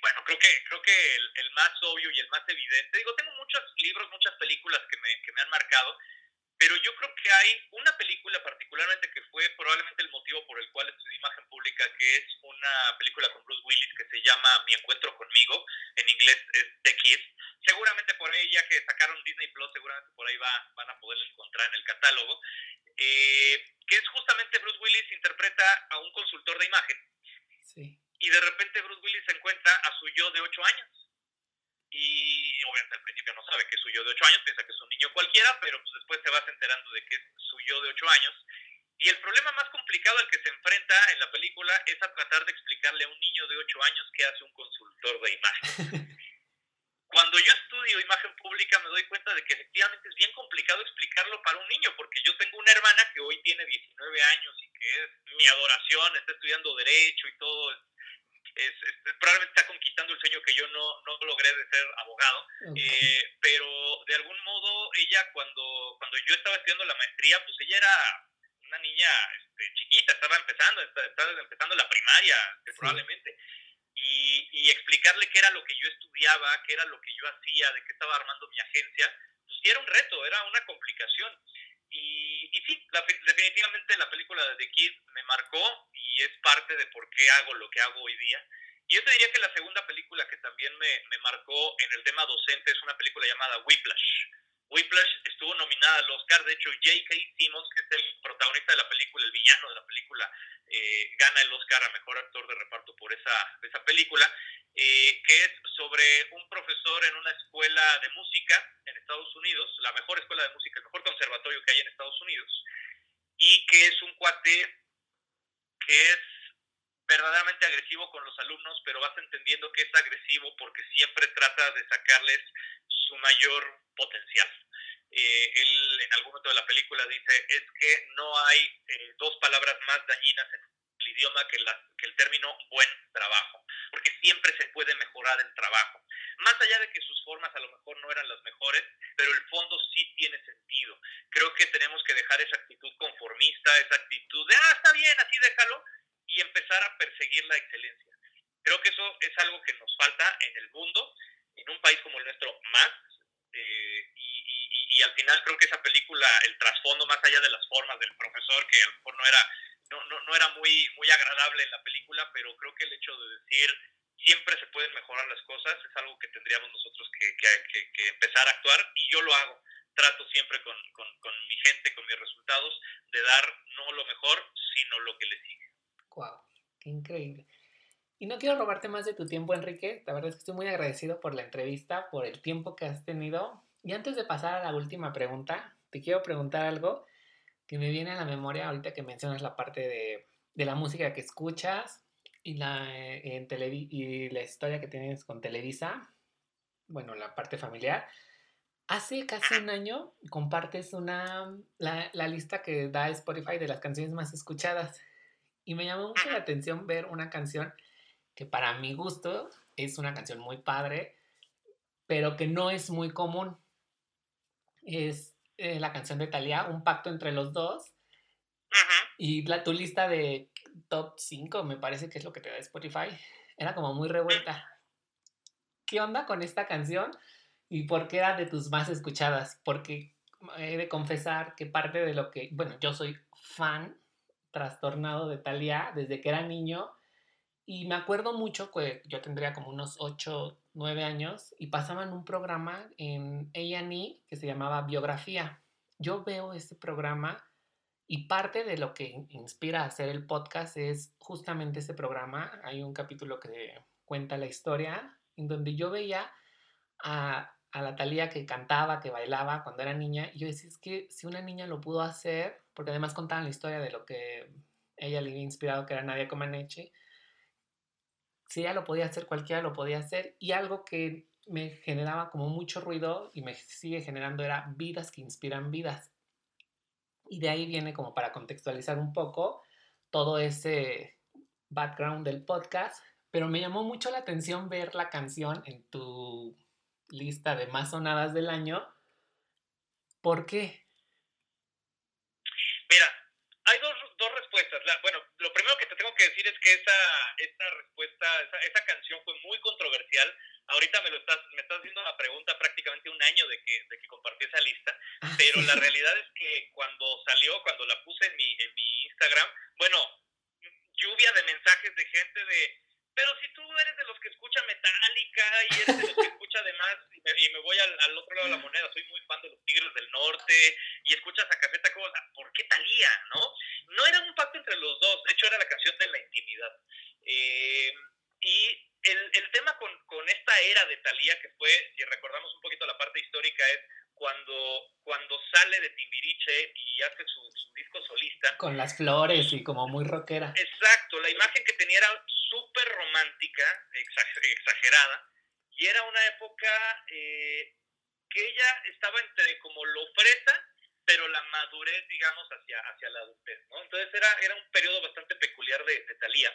Bueno, creo que, creo que el, el más obvio y el más evidente, digo, tengo muchos libros, muchas películas que me, que me han marcado, pero yo creo que hay una película particularmente que fue probablemente el motivo por el cual estudié imagen pública, que es una película con Bruce Willis que se llama Mi encuentro conmigo, en inglés es The Kiss. Seguramente por ahí, ya que sacaron Disney Plus, seguramente por ahí va, van a poder encontrar en el catálogo, eh, que es justamente Bruce Willis interpreta a un consultor de imagen. Sí. Y de repente Bruce Willis se encuentra a su yo de 8 años y obviamente al principio no sabe que es su yo de 8 años, piensa que es un niño cualquiera, pero pues después te vas enterando de que es su yo de 8 años. Y el problema más complicado al que se enfrenta en la película es a tratar de explicarle a un niño de 8 años qué hace un consultor de imagen. Cuando yo estudio imagen pública me doy cuenta de que efectivamente es bien complicado explicarlo para un niño, porque yo tengo una hermana que hoy tiene 19 años y que es mi adoración, está estudiando derecho y todo, es, es, probablemente está conquistando el sueño que yo no, no logré de ser abogado, okay. eh, pero de algún modo ella cuando, cuando yo estaba estudiando la maestría, pues ella era una niña este, chiquita, estaba empezando, estaba empezando la primaria sí. probablemente. Y, y, explicarle qué era lo que yo estudiaba, qué era lo que yo hacía, de qué estaba armando mi agencia, pues sí era un reto, era una complicación. Y, y sí, la, definitivamente la película de The Kid me marcó y es parte de por qué hago lo que hago hoy día. Y yo te diría que la segunda película que también me, me marcó en el tema docente es una película llamada Whiplash. Whiplash estuvo nominada al Oscar, de hecho J.K. Simmons, que es el protagonista de la película, el villano de la película, eh, gana el Oscar a Mejor Actor de Reparto por esa, película, eh, que es sobre un profesor en una escuela de música en Estados Unidos, la mejor escuela de música, el mejor conservatorio que hay en Estados Unidos, y que es un cuate que es verdaderamente agresivo con los alumnos, pero vas entendiendo que es agresivo porque siempre trata de sacarles su mayor potencial. Eh, él en algún momento de la película dice, es que no hay eh, dos palabras más dañinas en el idioma que, que el término buen trabajo, porque siempre se puede mejorar el trabajo. Más allá de que sus formas a lo mejor no eran las mejores, pero el fondo sí tiene sentido. Creo que tenemos que dejar esa actitud conformista, esa actitud de, ah, está bien, así déjalo, y empezar a perseguir la excelencia. Creo que eso es algo que nos falta en el mundo, en un país como el nuestro más, eh, y, al final creo que esa película, el trasfondo más allá de las formas del profesor, que a lo mejor no era, no, no, no era muy, muy agradable en la película, pero creo que el hecho de decir siempre se pueden mejorar las cosas es algo que tendríamos nosotros que, que, que empezar a actuar y yo lo hago trato siempre con, con, con, mi gente, con mis resultados, de dar no lo mejor, sino lo que le sigue. ¡Wow! ¡Qué increíble! Y no quiero robarte más de tu tiempo, Enrique. La verdad es que estoy muy agradecido por la entrevista, por el tiempo que has tenido. Y antes de pasar a la última pregunta, te quiero preguntar algo que me viene a la memoria ahorita que mencionas la parte de, de la música que escuchas y la, eh, en y la historia que tienes con Televisa, bueno, la parte familiar. Hace casi un año compartes una, la, la lista que da Spotify de las canciones más escuchadas y me llamó mucho la atención ver una canción que para mi gusto es una canción muy padre, pero que no es muy común. Es eh, la canción de Thalía, Un pacto entre los dos. Y la, tu lista de top 5, me parece que es lo que te da Spotify, era como muy revuelta. ¿Qué onda con esta canción? ¿Y por qué era de tus más escuchadas? Porque he de confesar que parte de lo que, bueno, yo soy fan trastornado de Talía desde que era niño. Y me acuerdo mucho que yo tendría como unos 8, 9 años y pasaban un programa en A&E que se llamaba Biografía. Yo veo ese programa y parte de lo que inspira a hacer el podcast es justamente ese programa. Hay un capítulo que cuenta la historia en donde yo veía a, a la Talía que cantaba, que bailaba cuando era niña. Y yo decía, es que si una niña lo pudo hacer, porque además contaban la historia de lo que ella le había inspirado, que era Nadia Comaneci. Si ella lo podía hacer, cualquiera lo podía hacer. Y algo que me generaba como mucho ruido y me sigue generando era vidas que inspiran vidas. Y de ahí viene como para contextualizar un poco todo ese background del podcast. Pero me llamó mucho la atención ver la canción en tu lista de más sonadas del año. ¿Por qué? Mira, hay dos, dos respuestas. bueno, lo primero que te tengo que decir es que esa, esa respuesta, esa, esa, canción fue muy controversial. Ahorita me lo estás, me estás haciendo la pregunta prácticamente un año de que, de que compartí esa lista, ah, pero la realidad es que cuando salió, cuando la puse en mi, en mi Instagram, bueno, lluvia de mensajes de gente de pero si tú eres de los que escucha Metallica y eres de los que escucha además, y me, voy al, al, otro lado de la moneda, soy muy fan de los Tigres del Norte, y escuchas a Café Tacuba, ¿por qué Talía? ¿No? No era un pacto entre los dos, de hecho era la canción de la intimidad. Eh, y el, el tema con, con, esta era de Talía, que fue, si recordamos un poquito la parte histórica, es cuando, cuando sale de Timbiriche y hace su, su, disco solista. Con las flores y como muy rockera. Exacto, la imagen que tenía era súper romántica, exagerada, y era una época eh, que ella estaba entre como lo fresa, pero la madurez, digamos, hacia, hacia la adultez, ¿no? Entonces era, era un periodo bastante peculiar de, de Thalía.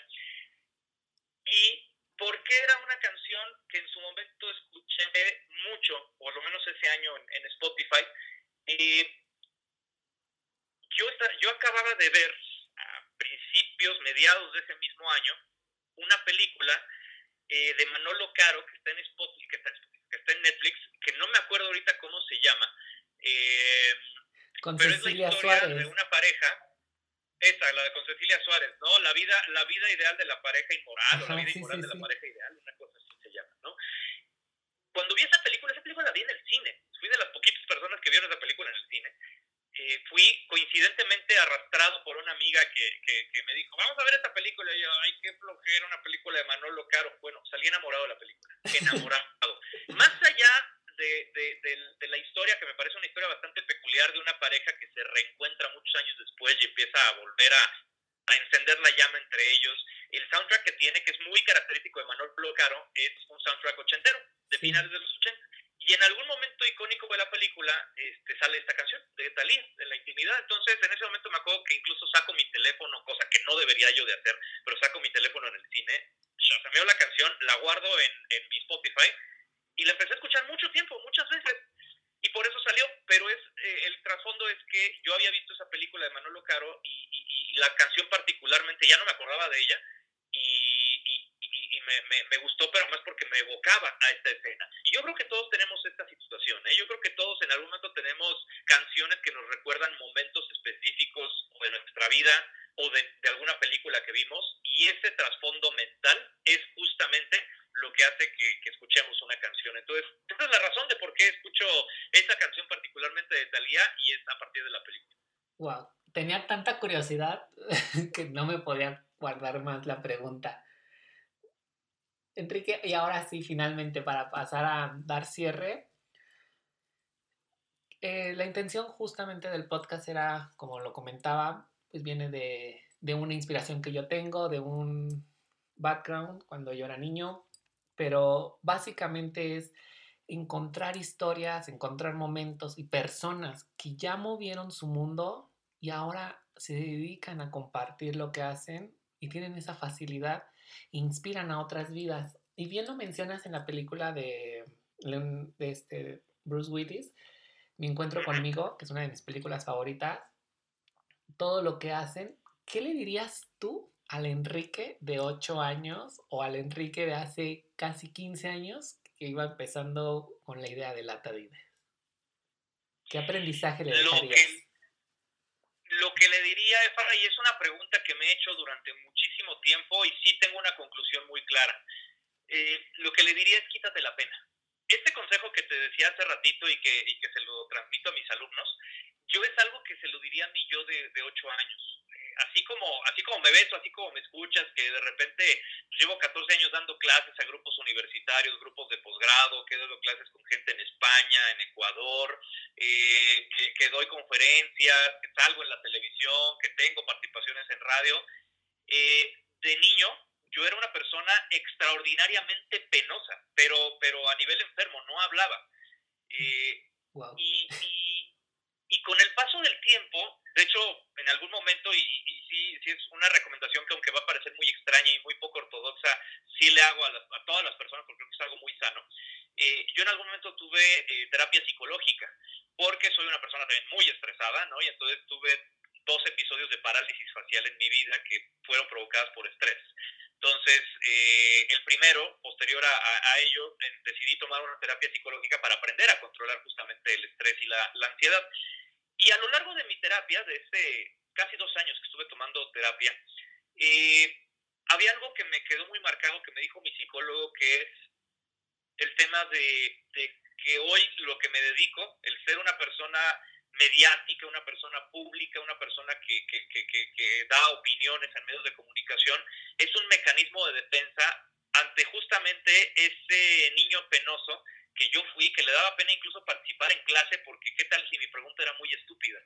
Y porque era una canción que en su momento escuché mucho, por lo menos ese año en, en Spotify, y yo, yo acababa de ver a principios, mediados de ese mismo año, una película eh, de Manolo Caro que está en Spotify, que está, que está, en Netflix, que no me acuerdo ahorita cómo se llama, eh, Con pero Cecilia es la historia Suárez. de una pareja, esa, la de con Cecilia Suárez, ¿no? La vida, la vida ideal de la pareja inmoral, Ajá, o la vida sí, inmoral sí, de sí. la pareja ideal, una cosa así se llama, ¿no? Cuando vi esa película, esa película la vi en el cine. Fui de las poquitas personas que vieron esa película en el cine. Eh, fui coincidentemente arrastrado por una amiga que, que, que, me dijo, vamos a ver esta película. Y yo, ay, qué flojera, una película de Manolo Caro. Bueno, salí enamorado de la película, enamorado. Más allá de, de, de, la historia, que me parece una historia bastante peculiar de una pareja que se reencuentra muchos años después y empieza a volver a, a encender la llama entre ellos. El soundtrack que tiene, que es muy característico de Manolo Caro, es un soundtrack ochentero, de finales de los 80. Y en algún momento icónico de la película este, sale esta canción de Talía, de la intimidad. Entonces, en ese momento me acuerdo que incluso saco mi teléfono, cosa que no debería yo de hacer, pero saco mi teléfono en el cine, shasameo la canción, la guardo en, en mi Spotify y la empecé a escuchar mucho tiempo, muchas veces. Y por eso salió, pero es eh, el trasfondo es que yo había visto esa película de Manolo Caro y, y, la canción particularmente, ya no me acordaba de ella, y, y me, me, me, gustó, pero más porque me evocaba a esta escena. Y yo creo que todos tenemos esta situación, ¿eh? yo creo que todos en algún momento tenemos canciones que nos recuerdan momentos específicos de nuestra vida o de, de alguna película que vimos, y ese trasfondo mental es justamente lo que hace que, que, escuchemos una canción. Entonces, esa es la razón de por qué escucho esta canción particularmente de Thalía y es a partir de la película. Wow, tenía tanta curiosidad que no me podía guardar más la pregunta. Enrique, y ahora sí, finalmente, para pasar a dar cierre, eh, la intención justamente del podcast era, como lo comentaba, pues viene de, de una inspiración que yo tengo, de un background cuando yo era niño, pero básicamente es encontrar historias, encontrar momentos y personas que ya movieron su mundo y ahora se dedican a compartir lo que hacen y tienen esa facilidad inspiran a otras vidas. Y bien lo mencionas en la película de, de este Bruce Willis, Mi Encuentro conmigo, que es una de mis películas favoritas, todo lo que hacen, ¿qué le dirías tú al Enrique de 8 años o al Enrique de hace casi 15 años que iba empezando con la idea de lata de ideas? ¿Qué aprendizaje le dejarías? Lo que le diría, Efara, y es una pregunta que me he hecho durante muchísimo tiempo y sí tengo una conclusión muy clara. Eh, lo que le diría es quítate la pena. Este consejo que te decía hace ratito y que, y que se lo transmito a mis alumnos, yo es algo que se lo diría a mí yo de, de ocho años así como, así como me ves, así como me escuchas, que de repente pues, llevo 14 años dando clases a grupos universitarios, grupos de posgrado, que doy clases con gente en España, en Ecuador, eh, que, doy conferencias, que salgo en la televisión, que tengo participaciones en radio. Eh, de niño, yo era una persona extraordinariamente penosa, pero, pero a nivel enfermo, no hablaba. Eh, y, y con el paso del tiempo, de hecho, en algún momento, y, sí, sí, es una recomendación que aunque va a parecer muy extraña y muy poco ortodoxa, sí le hago a, a todas las personas porque creo que es algo muy sano. Eh, yo en algún momento tuve eh, terapia psicológica porque soy una persona también muy estresada, ¿no? Y entonces tuve dos episodios de parálisis facial en mi vida que fueron provocadas por estrés. Entonces, eh, el primero, posterior a, ello, decidí tomar una terapia psicológica para aprender a controlar justamente el estrés y la, la ansiedad. Y a lo largo de mi terapia, de este casi dos años que estuve tomando terapia, eh, había algo que me quedó muy marcado que me dijo mi psicólogo, que es el tema de, de que hoy lo que me dedico, el ser una persona mediática, una persona pública, una persona que, que, que, que, da opiniones en medios de comunicación, es un mecanismo de defensa ante justamente ese niño penoso que yo fui, que le daba pena incluso participar en clase, porque qué tal si mi pregunta era muy estúpida.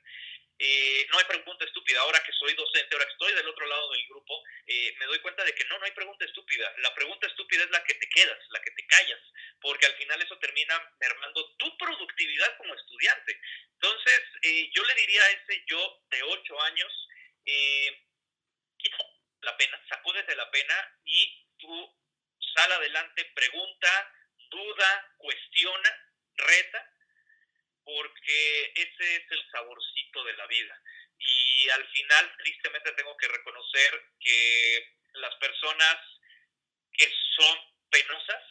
Eh, no hay pregunta estúpida. Ahora que soy docente, ahora que estoy del otro lado del grupo, eh, me doy cuenta de que no, no hay pregunta estúpida. La pregunta estúpida es la que te quedas, la que te callas, porque al final eso termina mermando tu productividad como estudiante. Entonces, eh, yo le diría a ese yo de ocho años, quita la pena, sacúdete la pena y tú sal adelante, pregunta, duda, cuestiona, reta, porque ese es el saborcito de la vida. Y al final, tristemente, tengo que reconocer que las personas que son penosas,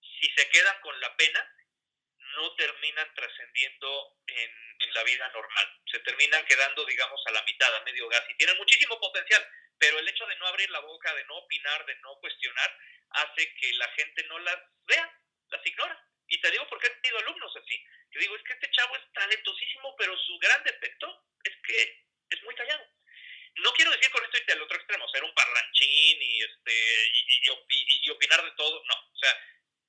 si se quedan con la pena, no terminan trascendiendo en, la vida normal. Se terminan quedando, digamos, a la mitad, a medio gas. Y tienen muchísimo potencial, pero el hecho de no abrir la boca, de no opinar, de no cuestionar, hace que la gente no las vea, las ignora. Y te digo porque he tenido alumnos así. Yo digo, es que este chavo es talentosísimo, pero su gran defecto es que es muy callado. No quiero decir con esto irte al otro extremo, ser un parlanchín y, este, y, y opinar de todo, no. O sea,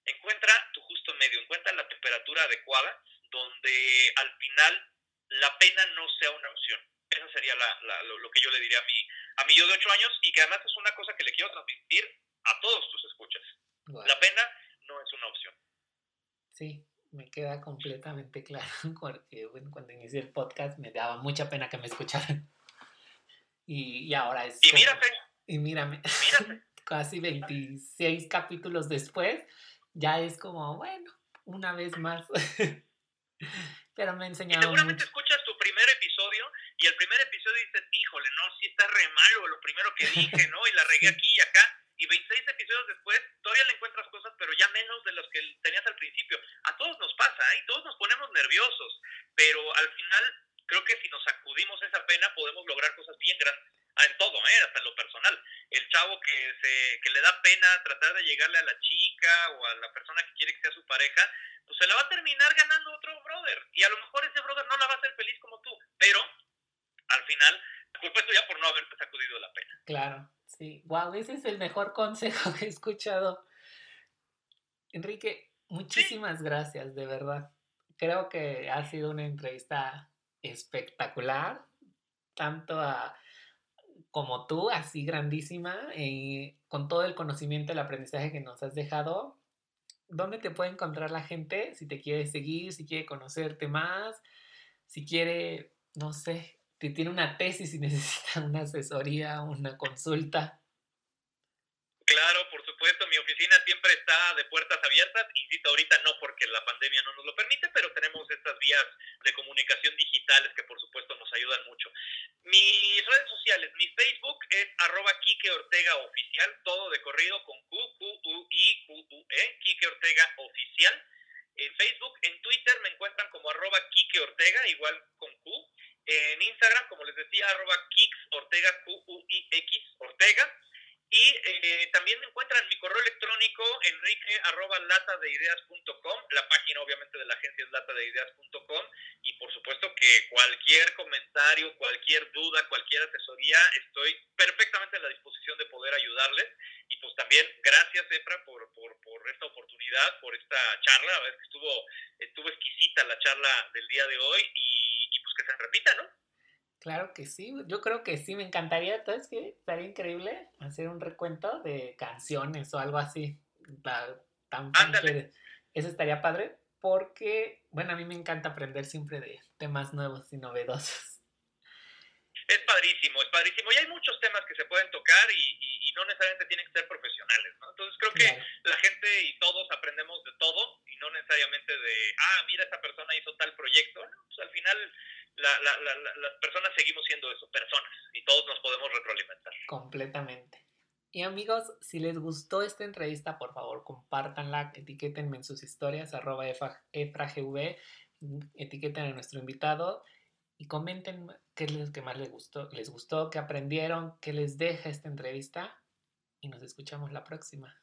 encuentra tu justo medio, encuentra la temperatura adecuada donde al final la pena no sea una opción. Eso sería lo, que yo le diría a mi, a mi yo de ocho años y que además es una cosa que le quiero transmitir a todos tus escuchas. La pena no es una opción. Sí, me queda completamente claro porque bueno, cuando inicié el podcast me daba mucha pena que me escucharan. Y, ahora es... Y mírate. Y mírame. Casi 26 capítulos después, ya es como, bueno, una vez más. Pero me. Y seguramente escuchas tu primer episodio y el primer episodio dices, híjole, no, sí está re malo lo primero que dije, ¿no? Y la regué aquí y acá. Y 26 episodios después todavía le encuentras cosas, pero ya menos de los que tenías al principio. A todos nos pasa, ¿eh? Todos nos ponemos nerviosos, pero al final creo que si nos sacudimos esa pena podemos lograr cosas bien grandes. Ah, en todo, ¿eh? hasta en lo personal. El chavo que, se, que le da pena tratar de llegarle a la chica o a la persona que quiere que sea su pareja, pues se la va a terminar ganando otro brother. Y a lo mejor ese brother no la va a hacer feliz como tú, pero al final, la culpa es tuya por no haberte sacudido la pena. Claro, sí. Wow, ese es el mejor consejo que he escuchado. Enrique, muchísimas gracias, de verdad. Creo que ha sido una entrevista espectacular, tanto a como tú, así grandísima, y eh, con todo el conocimiento, el aprendizaje que nos has dejado. ¿Dónde te puede encontrar la gente si te quiere seguir, si quiere conocerte más, si quiere, no sé, si tiene una tesis y necesita una asesoría, una consulta? Claro, por supuesto, mi oficina siempre está de puertas abiertas. Insisto, ahorita no porque la pandemia no nos lo permite, pero tenemos estas vías de comunicación digitales que por supuesto nos ayudan mucho. Mis redes sociales, mi Facebook es arroba Kike Ortega Oficial, todo de corrido con Q, Q, U, I, Q, U, E, Kike Ortega Oficial. En Facebook, en Twitter me encuentran como arroba Kike Ortega, igual con Q. En Instagram, como les decía, arroba Kix Ortega, Q, U, I, X Ortega. Y eh, también me encuentran mi correo electrónico enrique arroba latadeideas.com. La página obviamente de la agencia es latadeideas.com. Y por supuesto que cualquier comentario, cualquier duda, cualquier asesoría, estoy perfectamente en la disposición de poder ayudarles. Y pues también gracias, Efra, por, por, por esta oportunidad, por esta charla. A ver, que estuvo, estuvo exquisita la charla del día de hoy y, y pues que se repita, ¿no? Claro que sí, yo creo que sí, me encantaría, entonces que estaría increíble hacer un recuento de canciones o algo así. Tan, Eso estaría padre porque, bueno, a mí me encanta aprender siempre de temas nuevos y novedosos. Es padrísimo, es padrísimo. Y hay muchos temas que se pueden tocar y, no necesariamente tienen que ser profesionales, ¿no? Entonces creo que la gente y todos aprendemos de todo y no necesariamente de, ah, mira, esta persona hizo tal proyecto. Pues al final las personas seguimos siendo eso, personas, y todos nos podemos retroalimentar. Completamente. Y amigos, si les gustó esta entrevista, por favor, compártanla, etiquétenme en sus historias, arroba efragv, etiqueten a nuestro invitado y comenten qué es lo que más les gustó, les gustó, qué aprendieron, qué les deja esta entrevista y nos escuchamos la próxima.